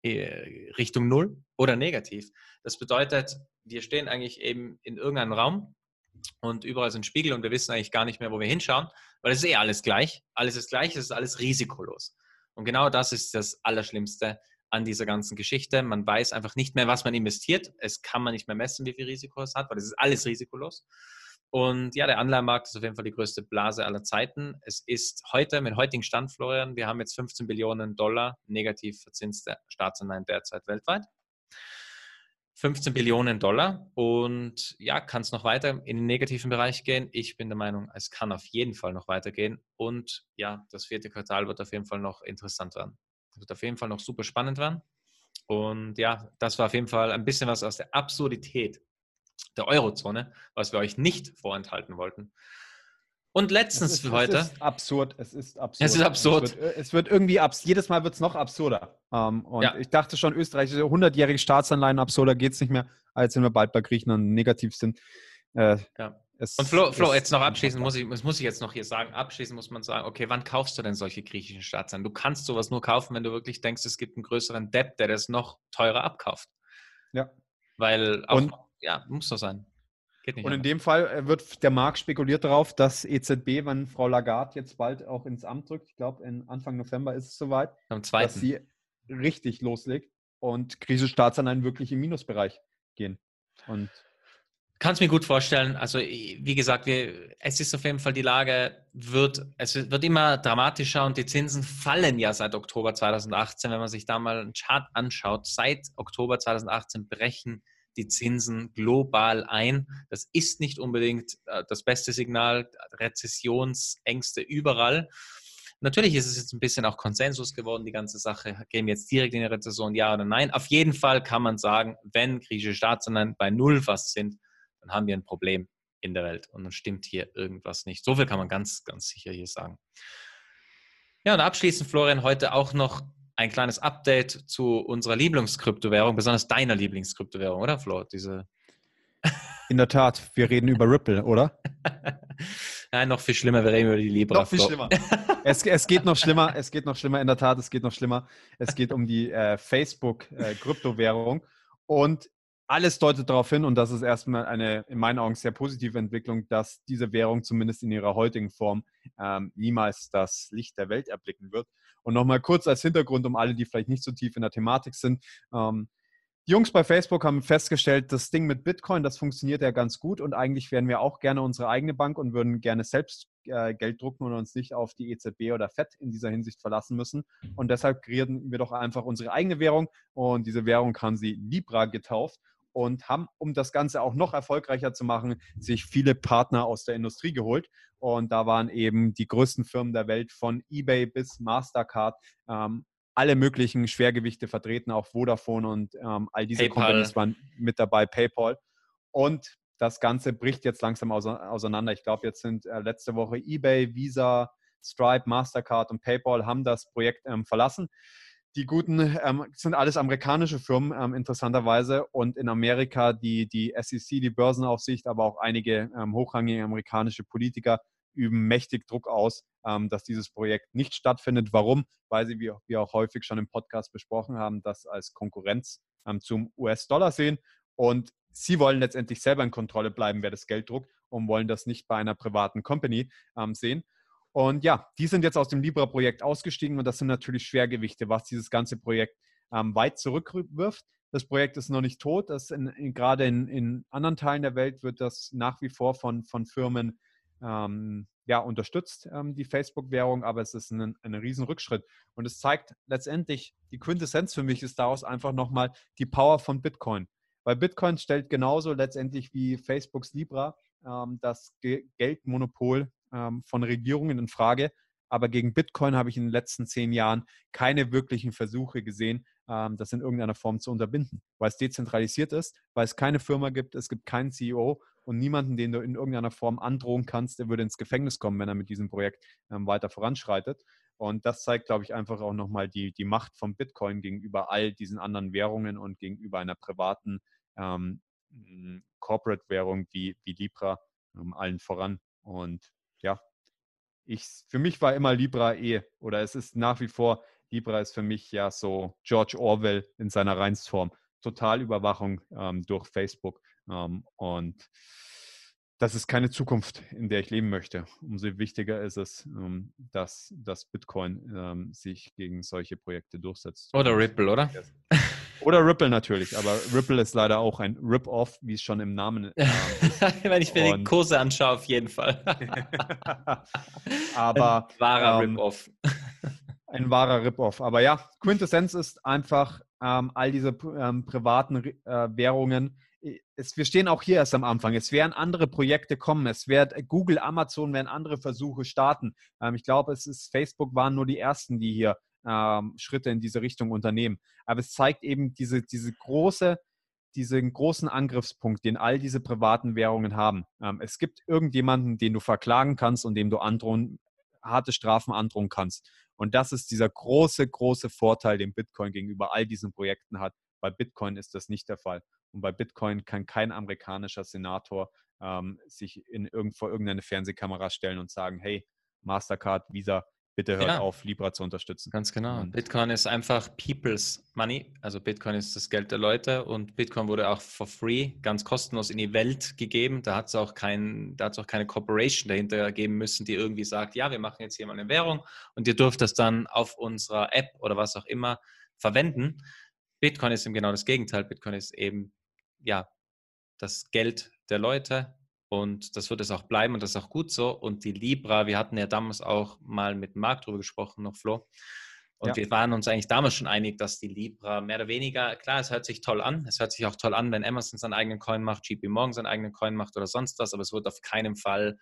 äh, Richtung Null oder negativ. Das bedeutet, wir stehen eigentlich eben in irgendeinem Raum und überall sind Spiegel und wir wissen eigentlich gar nicht mehr, wo wir hinschauen, weil es ist eh alles gleich. Alles ist gleich, es ist alles risikolos. Und genau das ist das Allerschlimmste an dieser ganzen Geschichte. Man weiß einfach nicht mehr, was man investiert. Es kann man nicht mehr messen, wie viel Risiko es hat, weil es ist alles risikolos. Und ja, der Anleihenmarkt ist auf jeden Fall die größte Blase aller Zeiten. Es ist heute, mit heutigen Stand, Florian, wir haben jetzt 15 Billionen Dollar negativ verzinste Staatsanleihen derzeit weltweit. 15 Billionen Dollar und ja, kann es noch weiter in den negativen Bereich gehen? Ich bin der Meinung, es kann auf jeden Fall noch weitergehen und ja, das vierte Quartal wird auf jeden Fall noch interessant werden. Wird auf jeden Fall noch super spannend werden. Und ja, das war auf jeden Fall ein bisschen was aus der Absurdität der Eurozone, was wir euch nicht vorenthalten wollten. Und letztens ist, für heute. Es ist absurd. Es ist absurd. Es ist absurd. Es wird, es wird irgendwie abs jedes Mal wird es noch absurder. Ähm, und Ja. ich dachte schon, Österreich, 100-jährige Staatsanleihen, absurder geht es nicht mehr. Als sind wir bald bei Griechenland negativ sind. Äh, Ja. Und Flo, Flo jetzt noch abschließend muss ich, das muss ich jetzt noch hier sagen. Abschließend muss man sagen, okay, wann kaufst du denn solche griechischen Staatsanleihen? Du kannst sowas nur kaufen, wenn du wirklich denkst, es gibt einen größeren Depp, der das noch teurer abkauft. Ja. Weil auch, Und- ja, muss so sein. Geht nicht. Und in anders. dem Fall äh, wird der Markt spekuliert darauf, dass EZB, wenn Frau Lagarde jetzt bald auch ins Amt drückt, ich glaube, Anfang November ist es soweit, Am dass sie richtig loslegt und griechische Staatsanleihen wirklich im Minusbereich gehen. Und Kannst mir gut vorstellen. Also, wie gesagt, wir, es ist auf jeden Fall die Lage, wird, es wird immer dramatischer und die Zinsen fallen ja seit Oktober 2018. Wenn man sich da mal einen Chart anschaut, seit Oktober 2018 brechen die Zinsen global ein. Das ist nicht unbedingt äh, das beste Signal, Rezessionsängste überall. Natürlich ist es jetzt ein bisschen auch Konsensus geworden, die ganze Sache. Gehen wir jetzt direkt in die Rezession, ja oder nein? Auf jeden Fall kann man sagen, wenn griechische Staatsanleihen bei Null fast sind, dann haben wir ein Problem in der Welt und dann stimmt hier irgendwas nicht. So viel kann man ganz, ganz sicher hier sagen. Ja, und abschließend, Florian, heute auch noch ein kleines Update zu unserer Lieblingskryptowährung, besonders deiner Lieblingskryptowährung, oder Flo? Diese in der Tat, wir reden über Ripple, oder? Nein, noch viel schlimmer, wir reden über die Libra. Noch viel Flo. schlimmer. es, es geht noch schlimmer, es geht noch schlimmer, in der Tat, es geht noch schlimmer. Es geht um die äh, Facebook-Kryptowährung. und alles deutet darauf hin, und das ist erstmal eine in meinen Augen sehr positive Entwicklung, dass diese Währung zumindest in ihrer heutigen Form ähm, niemals das Licht der Welt erblicken wird. Und nochmal kurz als Hintergrund, um alle, die vielleicht nicht so tief in der Thematik sind. Ähm, die Jungs bei Facebook haben festgestellt, das Ding mit Bitcoin, das funktioniert ja ganz gut und eigentlich wären wir auch gerne unsere eigene Bank und würden gerne selbst äh, Geld drucken und uns nicht auf die EZB oder FED in dieser Hinsicht verlassen müssen. Und deshalb kreieren wir doch einfach unsere eigene Währung und diese Währung haben sie Libra getauft und haben, um das Ganze auch noch erfolgreicher zu machen, sich viele Partner aus der Industrie geholt. Und da waren eben die größten Firmen der Welt von eBay bis Mastercard ähm, alle möglichen Schwergewichte vertreten, auch Vodafone und ähm, all diese PayPal. Companies waren mit dabei, PayPal. Und das Ganze bricht jetzt langsam ause- auseinander. Ich glaube, jetzt sind äh, letzte Woche eBay, Visa, Stripe, Mastercard und PayPal haben das Projekt ähm, verlassen. Die guten ähm, sind alles amerikanische Firmen, ähm, interessanterweise. Und in Amerika die, die SEC, die Börsenaufsicht, aber auch einige ähm, hochrangige amerikanische Politiker üben mächtig Druck aus, ähm, dass dieses Projekt nicht stattfindet. Warum? Weil sie, wie wir auch häufig schon im Podcast besprochen haben, das als Konkurrenz ähm, zum US-Dollar sehen. Und sie wollen letztendlich selber in Kontrolle bleiben, wer das Geld druckt und wollen das nicht bei einer privaten Company ähm, sehen. Und ja, die sind jetzt aus dem Libra-Projekt ausgestiegen und das sind natürlich Schwergewichte, was dieses ganze Projekt ähm, weit zurückwirft. Das Projekt ist noch nicht tot. Das in, in, gerade in, in anderen Teilen der Welt wird das nach wie vor von, von Firmen ähm, ja, unterstützt, ähm, die Facebook-Währung, aber es ist ein, ein Riesenrückschritt. Und es zeigt letztendlich, die Quintessenz für mich ist daraus einfach nochmal die Power von Bitcoin. Weil Bitcoin stellt genauso letztendlich wie Facebooks Libra ähm, das Ge Geldmonopol ähm, von Regierungen in Frage. Aber gegen Bitcoin habe ich in den letzten zehn Jahren keine wirklichen Versuche gesehen, ähm, das in irgendeiner Form zu unterbinden, weil es dezentralisiert ist, weil es keine Firma gibt, es gibt keinen CEO und niemanden, den du in irgendeiner Form androhen kannst, der würde ins Gefängnis kommen, wenn er mit diesem Projekt ähm, weiter voranschreitet. Und das zeigt, glaube ich, einfach auch nochmal die, die Macht von Bitcoin gegenüber all diesen anderen Währungen und gegenüber einer privaten ähm, Corporate-Währung wie, wie Libra ähm, allen voran. Und ja, ich, für mich war immer Libra eh, oder es ist nach wie vor, Libra ist für mich ja so George Orwell in seiner Reinsform. Totalüberwachung ähm, durch Facebook. Ähm, und das ist keine Zukunft, in der ich leben möchte. Umso wichtiger ist es, ähm, dass, dass Bitcoin ähm, sich gegen solche Projekte durchsetzt. Oder Ripple, oder? Oder Ripple natürlich, aber Ripple ist leider auch ein Rip-Off, wie es schon im Namen äh, Wenn ich mir die Und- Kurse anschaue, auf jeden Fall. aber Ein wahrer ähm, Rip-Off. ein wahrer Rip-Off. Aber ja, Quintessenz ist einfach ähm, all diese ähm, privaten äh, Währungen. Es, wir stehen auch hier erst am Anfang. Es werden andere Projekte kommen. Es wird Google, Amazon werden andere Versuche starten. Ähm, ich glaube, es ist Facebook waren nur die ersten, die hier ähm, Schritte in diese Richtung unternehmen. Aber es zeigt eben diese, diese große diesen großen Angriffspunkt, den all diese privaten Währungen haben. Ähm, es gibt irgendjemanden, den du verklagen kannst und dem du androhen, harte Strafen androhen kannst. Und das ist dieser große, große Vorteil, den Bitcoin gegenüber all diesen Projekten hat. Bei Bitcoin ist das nicht der Fall. Und bei Bitcoin kann kein amerikanischer Senator ähm, sich in irgend, vor irgendeine Fernsehkamera stellen und sagen, hey, Mastercard, Visa, bitte hört ja. auf, Libra zu unterstützen. Ganz genau. Und Bitcoin ist einfach People's Money. Also Bitcoin ist das Geld der Leute und Bitcoin wurde auch for free, ganz kostenlos in die Welt gegeben. Da hat es auch, kein, auch keine Corporation dahinter geben müssen, die irgendwie sagt, ja, wir machen jetzt hier mal eine Währung und ihr dürft das dann auf unserer App oder was auch immer verwenden. Bitcoin ist eben genau das Gegenteil. Bitcoin ist eben, ja, das Geld der Leute und das wird es auch bleiben und das ist auch gut so. Und die Libra, wir hatten ja damals auch mal mit Marc drüber gesprochen, noch Flo. Und ja. wir waren uns eigentlich damals schon einig, dass die Libra mehr oder weniger, klar, es hört sich toll an. Es hört sich auch toll an, wenn Amazon seinen eigenen Coin macht, JP Morgan seinen eigenen Coin macht oder sonst was, aber es wird auf keinen Fall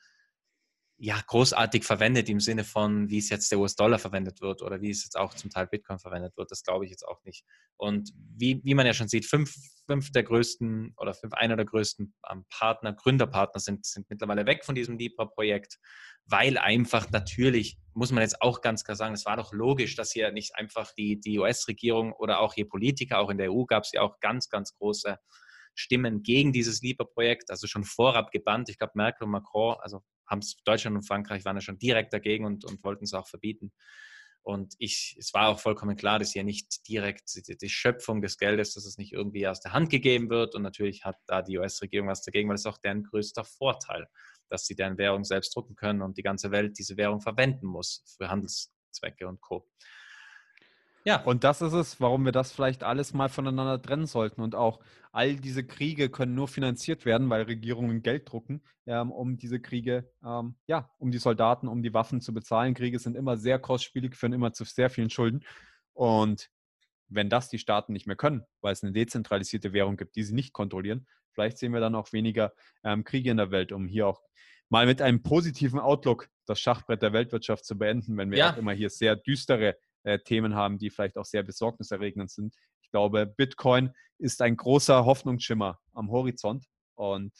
ja, großartig verwendet im Sinne von, wie es jetzt der US-Dollar verwendet wird oder wie es jetzt auch zum Teil Bitcoin verwendet wird. Das glaube ich jetzt auch nicht. Und wie, wie man ja schon sieht, fünf, fünf der größten oder fünf, einer der größten ähm, Partner, Gründerpartner sind, sind mittlerweile weg von diesem Libra-Projekt, weil einfach natürlich, muss man jetzt auch ganz klar sagen, es war doch logisch, dass hier nicht einfach die, die US-Regierung oder auch hier Politiker, auch in der EU gab es ja auch ganz, ganz große Stimmen gegen dieses Libra-Projekt, also schon vorab gebannt. Ich glaube, Merkel und Macron, also haben es Deutschland und Frankreich waren ja schon direkt dagegen und, und wollten es auch verbieten. Und ich, es war auch vollkommen klar, dass hier nicht direkt die, die, Schöpfung des Geldes, dass es nicht irgendwie aus der Hand gegeben wird. Und natürlich hat da die US-Regierung was dagegen, weil es auch deren größter Vorteil, dass sie deren Währung selbst drucken können und die ganze Welt diese Währung verwenden muss für Handelszwecke und Co. Ja. Und das ist es, warum wir das vielleicht alles mal voneinander trennen sollten. Und auch all diese Kriege können nur finanziert werden, weil Regierungen Geld drucken, ähm, um diese Kriege, ähm, ja, um die Soldaten, um die Waffen zu bezahlen. Kriege sind immer sehr kostspielig, führen immer zu sehr vielen Schulden. Und wenn das die Staaten nicht mehr können, weil es eine dezentralisierte Währung gibt, die sie nicht kontrollieren, vielleicht sehen wir dann auch weniger ähm, Kriege in der Welt, um hier auch mal mit einem positiven Outlook das Schachbrett der Weltwirtschaft zu beenden, wenn wir ja. auch immer hier sehr düstere äh, Themen haben, die vielleicht auch sehr besorgniserregend sind. Ich glaube, Bitcoin ist ein großer Hoffnungsschimmer am Horizont und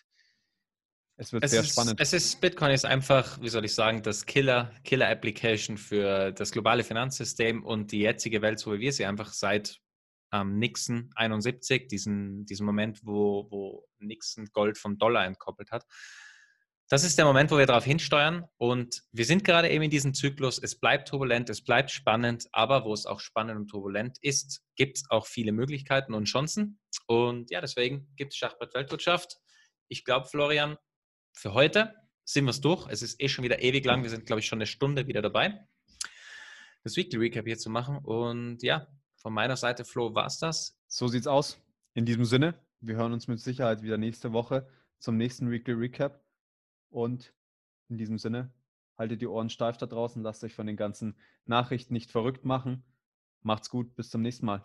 es wird es sehr ist, spannend. Es ist, Bitcoin ist einfach, wie soll ich sagen, das Killer, Killer Application für das globale Finanzsystem und die jetzige Welt, so wie wir sie einfach seit ähm, Nixon 71, diesen, diesen Moment, wo, wo Nixon Gold vom Dollar entkoppelt hat das ist der Moment, wo wir darauf hinsteuern. Und wir sind gerade eben in diesem Zyklus. Es bleibt turbulent, es bleibt spannend, aber wo es auch spannend und turbulent ist, gibt es auch viele Möglichkeiten und Chancen. Und ja, deswegen gibt es Schachbrett Weltwirtschaft. Ich glaube, Florian, für heute sind wir es durch. Es ist eh schon wieder ewig lang. Wir sind, glaube ich, schon eine Stunde wieder dabei, das Weekly Recap hier zu machen. Und ja, von meiner Seite, Flo, war es das. So sieht's aus. In diesem Sinne, wir hören uns mit Sicherheit wieder nächste Woche zum nächsten Weekly Recap. Und in diesem Sinne, haltet die Ohren steif da draußen, lasst euch von den ganzen Nachrichten nicht verrückt machen. Macht's gut, bis zum nächsten Mal.